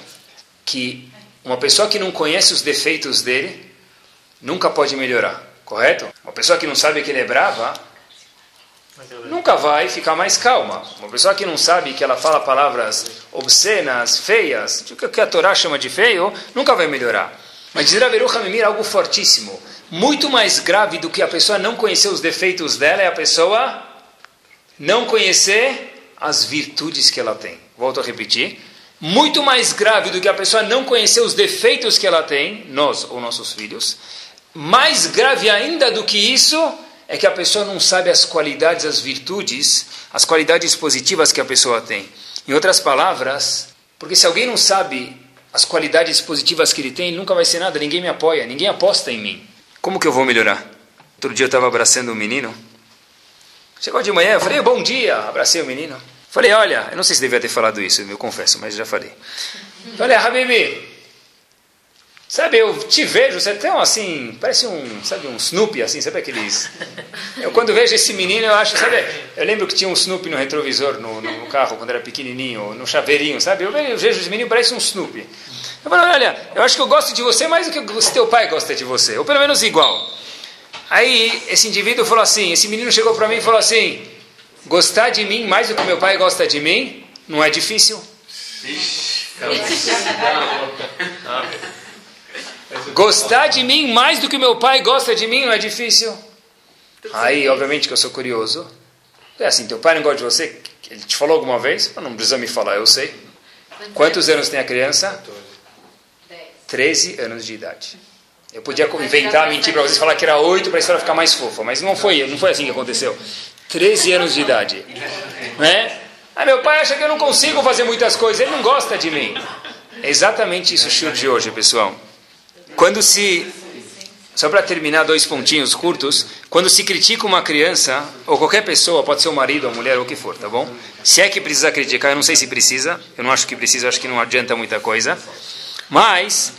que uma pessoa que não conhece os defeitos dele nunca pode melhorar. Correto? Uma pessoa que não sabe que ele é brava nunca vai ficar mais calma. Uma pessoa que não sabe que ela fala palavras obscenas, feias, o que a Torá chama de feio, nunca vai melhorar. Mas dizer Averu Hamimir é algo fortíssimo. Muito mais grave do que a pessoa não conhecer os defeitos dela é a pessoa não conhecer as virtudes que ela tem. Volto a repetir. Muito mais grave do que a pessoa não conhecer os defeitos que ela tem, nós ou nossos filhos. Mais grave ainda do que isso é que a pessoa não sabe as qualidades, as virtudes, as qualidades positivas que a pessoa tem. Em outras palavras, porque se alguém não sabe as qualidades positivas que ele tem, nunca vai ser nada, ninguém me apoia, ninguém aposta em mim. Como que eu vou melhorar? Outro dia eu estava abraçando um menino. Chegou de manhã, eu falei, bom dia, abracei o menino. Falei, olha, eu não sei se devia ter falado isso, eu confesso, mas já falei. Falei, Habibi, Sabe, eu te vejo, você é tão assim, parece um, sabe, um Snoopy, assim, sabe aqueles... Eu quando vejo esse menino, eu acho, sabe, eu lembro que tinha um Snoopy no retrovisor, no, no carro, quando era pequenininho, no chaveirinho, sabe? Eu vejo esse menino, parece um Snoopy. Eu falo, olha, eu acho que eu gosto de você mais do que o teu pai gosta de você, ou pelo menos igual. Aí, esse indivíduo falou assim, esse menino chegou para mim e falou assim, gostar de mim mais do que meu pai gosta de mim, não é difícil. Ixi, Gostar de mim mais do que meu pai gosta de mim não é difícil. Aí, obviamente que eu sou curioso. É assim, teu pai não gosta de você? Ele te falou alguma vez? Não precisa me falar, eu sei. Quantos anos tem a criança? 13 anos de idade. Eu podia inventar, mentir para vocês, falar que era 8 para a história ficar mais fofa, mas não foi, não foi assim que aconteceu. 13 anos de idade. Né? Ah, meu pai acha que eu não consigo fazer muitas coisas, ele não gosta de mim. É exatamente isso o show de hoje, pessoal. Quando se. Só para terminar, dois pontinhos curtos. Quando se critica uma criança, ou qualquer pessoa, pode ser o marido, a mulher, ou o que for, tá bom? Se é que precisa criticar, eu não sei se precisa, eu não acho que precisa, acho que não adianta muita coisa. Mas,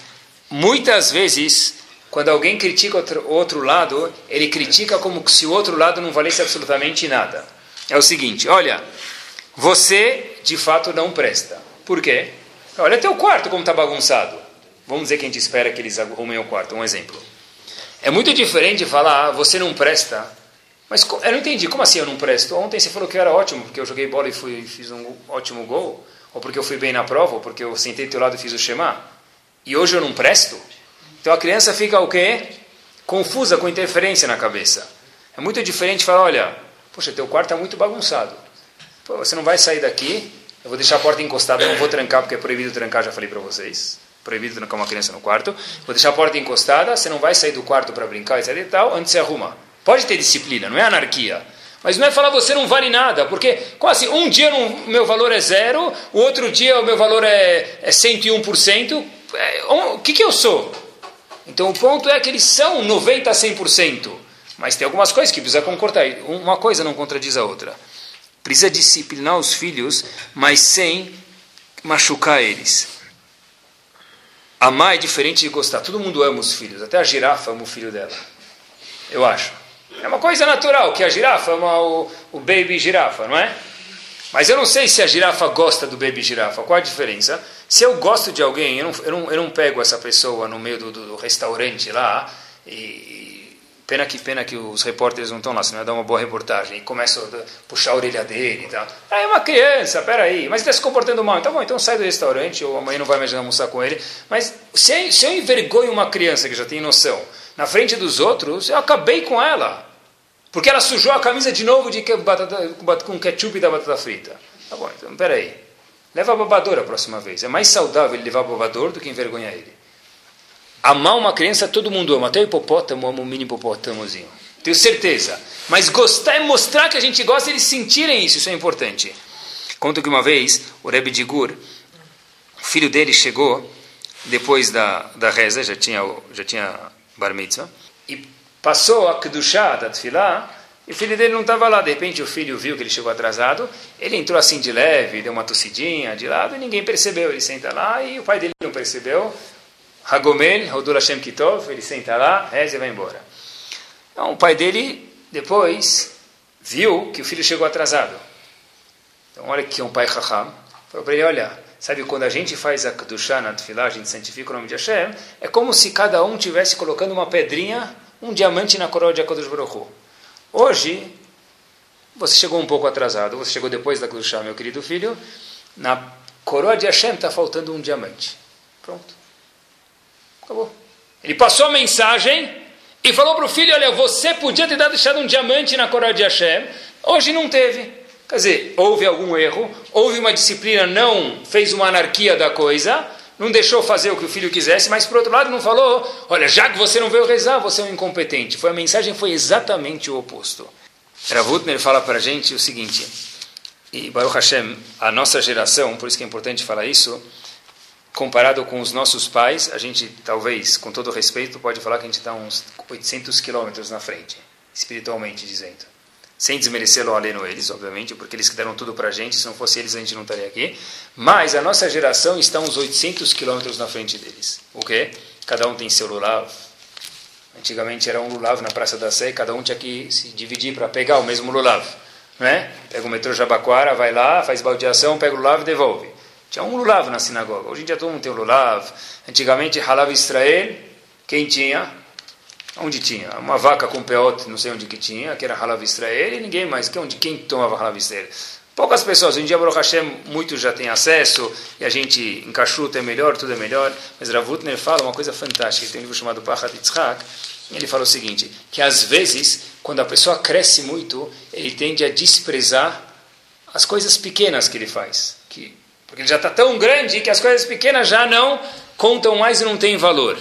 muitas vezes, quando alguém critica outro, outro lado, ele critica como se o outro lado não valesse absolutamente nada. É o seguinte: olha, você de fato não presta. Por quê? Olha teu quarto como está bagunçado. Vamos dizer que a gente espera que eles arrumem o quarto. Um exemplo. É muito diferente falar, ah, você não presta. Mas eu não entendi, como assim eu não presto? Ontem você falou que eu era ótimo, porque eu joguei bola e fui, fiz um ótimo gol, ou porque eu fui bem na prova, ou porque eu sentei do teu lado e fiz o Shema. E hoje eu não presto? Então a criança fica o quê? Confusa, com interferência na cabeça. É muito diferente falar, olha, poxa, teu quarto está muito bagunçado. Pô, você não vai sair daqui, eu vou deixar a porta encostada, não vou trancar, porque é proibido trancar, já falei para vocês proibido trancar uma criança no quarto. Vou deixar a porta encostada, você não vai sair do quarto para brincar, etc e tal, antes você arruma. Pode ter disciplina, não é anarquia. Mas não é falar você não vale nada, porque quase um dia o meu valor é zero, o outro dia o meu valor é, é 101%. É, o que, que eu sou? Então o ponto é que eles são 90% a 100%. Mas tem algumas coisas que precisa concordar. Uma coisa não contradiz a outra. Precisa disciplinar os filhos, mas sem machucar eles. Amar é diferente de gostar. Todo mundo ama os filhos. Até a girafa ama o filho dela. Eu acho. É uma coisa natural que a girafa ama o, o baby girafa, não é? Mas eu não sei se a girafa gosta do baby girafa. Qual a diferença? Se eu gosto de alguém, eu não, eu não, eu não pego essa pessoa no meio do, do, do restaurante lá e, Pena que, pena que os repórteres não estão lá, senão ia dar uma boa reportagem. E começa a puxar a orelha dele e tal. Ah, é uma criança, peraí, mas ele está se comportando mal. Então, bom, então sai do restaurante, ou amanhã não vai mais almoçar com ele. Mas se, se eu envergonho uma criança que já tem noção, na frente dos outros, eu acabei com ela. Porque ela sujou a camisa de novo de batata, com ketchup da batata frita. Tá bom, então peraí. Leva a babadora a próxima vez. É mais saudável levar o babador do que envergonhar ele. Amar uma criança todo mundo ama, até o hipopótamo ama um mini hipopótamozinho. Tenho certeza. Mas gostar é mostrar que a gente gosta, eles sentirem isso, isso é importante. Conto que uma vez, o Rebbe de Gur, o filho dele chegou, depois da, da reza, já tinha, já tinha bar mitzvah, e passou a kedushá da tefilá E o filho dele não estava lá. De repente o filho viu que ele chegou atrasado. Ele entrou assim de leve, deu uma tossidinha de lado e ninguém percebeu. Ele senta lá e o pai dele não percebeu. Hagomel, Rodul Hashem Kitov, ele senta lá, reza e vai embora. Então o pai dele depois viu que o filho chegou atrasado. Então olha que um pai Chacham. Falou para ele, olha, sabe quando a gente faz a Kedushá na Tfilah, a gente santifica o nome de Hashem, é como se cada um tivesse colocando uma pedrinha, um diamante na coroa de Akadosh Baruch. Hoje, você chegou um pouco atrasado, você chegou depois da Kedushá, meu querido filho, na coroa de Hashem está faltando um diamante. Pronto. Acabou. Ele passou a mensagem e falou para o filho: Olha, você podia ter deixado um diamante na coroa de Hashem, hoje não teve. Quer dizer, houve algum erro, houve uma disciplina, não fez uma anarquia da coisa, não deixou fazer o que o filho quisesse, mas por outro lado não falou: Olha, já que você não veio rezar, você é um incompetente. Foi a mensagem foi exatamente o oposto. Ravutner fala para a gente o seguinte, e Baruch Hashem, a nossa geração, por isso que é importante falar isso, comparado com os nossos pais, a gente talvez, com todo respeito, pode falar que a gente está uns 800 quilômetros na frente, espiritualmente dizendo. Sem desmerecer o aleno eles, obviamente, porque eles que deram tudo para a gente, se não fosse eles a gente não estaria aqui. Mas a nossa geração está uns 800 quilômetros na frente deles. O quê? Cada um tem seu lulav. Antigamente era um lulav na Praça da Sé, cada um tinha que se dividir para pegar o mesmo lulav. Não é? Pega o metrô Jabaquara, vai lá, faz baldeação, pega o lulav e devolve. Tinha um lulav na sinagoga. Hoje em dia todo mundo tem um lulav. Antigamente, halav Israel, quem tinha? Onde tinha? Uma vaca com peote, não sei onde que tinha, que era halav Israel, e ninguém mais. Onde, quem tomava halav Israel? Poucas pessoas. Hoje em dia, Baruch Hashem, muitos já têm acesso, e a gente encaixuta é melhor, tudo é melhor. Mas Ravutner fala uma coisa fantástica. Ele tem um livro chamado Pachat Yitzhak. Ele fala o seguinte, que às vezes, quando a pessoa cresce muito, ele tende a desprezar as coisas pequenas que ele faz. Que porque ele já está tão grande que as coisas pequenas já não contam mais e não têm valor.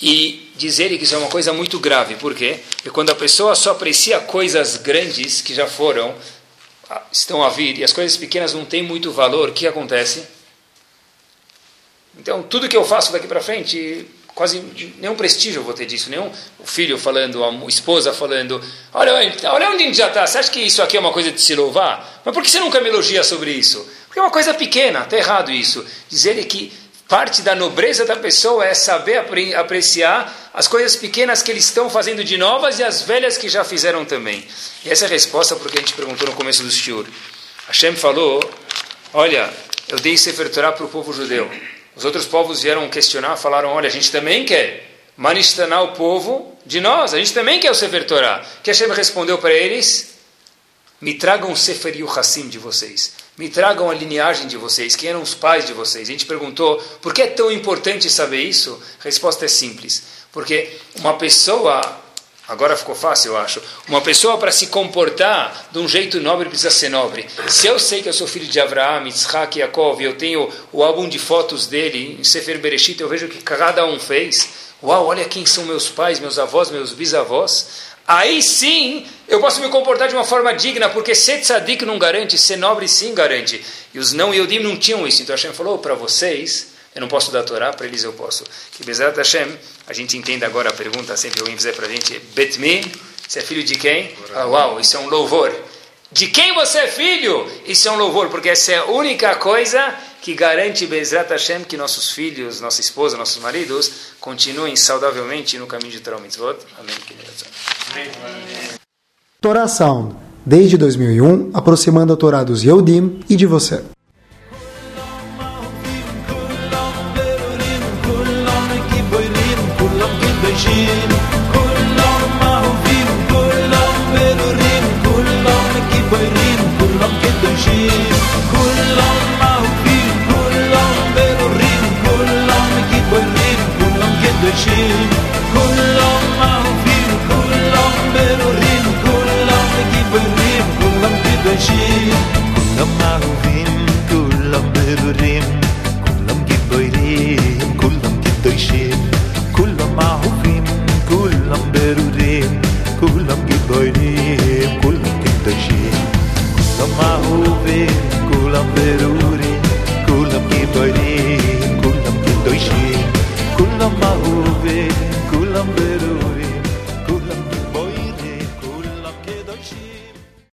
E dizer que isso é uma coisa muito grave. Por quê? Porque quando a pessoa só aprecia coisas grandes que já foram, estão a vir, e as coisas pequenas não têm muito valor, o que acontece? Então, tudo que eu faço daqui para frente, quase nenhum prestígio eu vou ter disso, nenhum o filho falando, a esposa falando, olha, olha onde a gente já está, você acha que isso aqui é uma coisa de se louvar? Mas por que você nunca me elogia sobre isso? Porque é uma coisa pequena, está errado isso. Dizer que parte da nobreza da pessoa é saber apreciar as coisas pequenas que eles estão fazendo de novas e as velhas que já fizeram também. E essa é a resposta porque a gente perguntou no começo do Shur. Hashem falou, olha, eu dei Sefer Torah para o povo judeu. Os outros povos vieram questionar, falaram, olha, a gente também quer manistanar o povo de nós, a gente também quer o Sefer Torah. Que Hashem respondeu para eles, me tragam o Sefer Yuhassim de vocês me tragam a lineagem de vocês, quem eram os pais de vocês. A gente perguntou, por que é tão importante saber isso? A resposta é simples. Porque uma pessoa, agora ficou fácil, eu acho, uma pessoa para se comportar de um jeito nobre precisa ser nobre. Se eu sei que eu sou filho de Abraão, Yitzhak e Yaakov, e eu tenho o álbum de fotos dele, em Sefer Bereshit, eu vejo o que cada um fez. Uau, olha quem são meus pais, meus avós, meus bisavós aí sim eu posso me comportar de uma forma digna, porque ser tzadik não garante, ser nobre sim garante. E os não Yodim não tinham isso. Então Hashem falou para vocês, eu não posso dar Torá, para eles eu posso. Que Bezerra Hashem, a gente entenda agora a pergunta, sempre alguém fizer para a gente, Betmi, você é filho de quem? Ah, uau, isso é um louvor. De quem você é filho? Isso é um louvor, porque essa é a única coisa que garante Bezrat Hashem que nossos filhos, nossa esposa, nossos maridos continuem saudavelmente no caminho de Torah Mitzvot. Amém. Torah Sound, desde 2001, aproximando a Torá dos Yehudim e de você. باشیم. کلام مافیم کلام بروریم کلام بگی بریم کلام بی بشیم.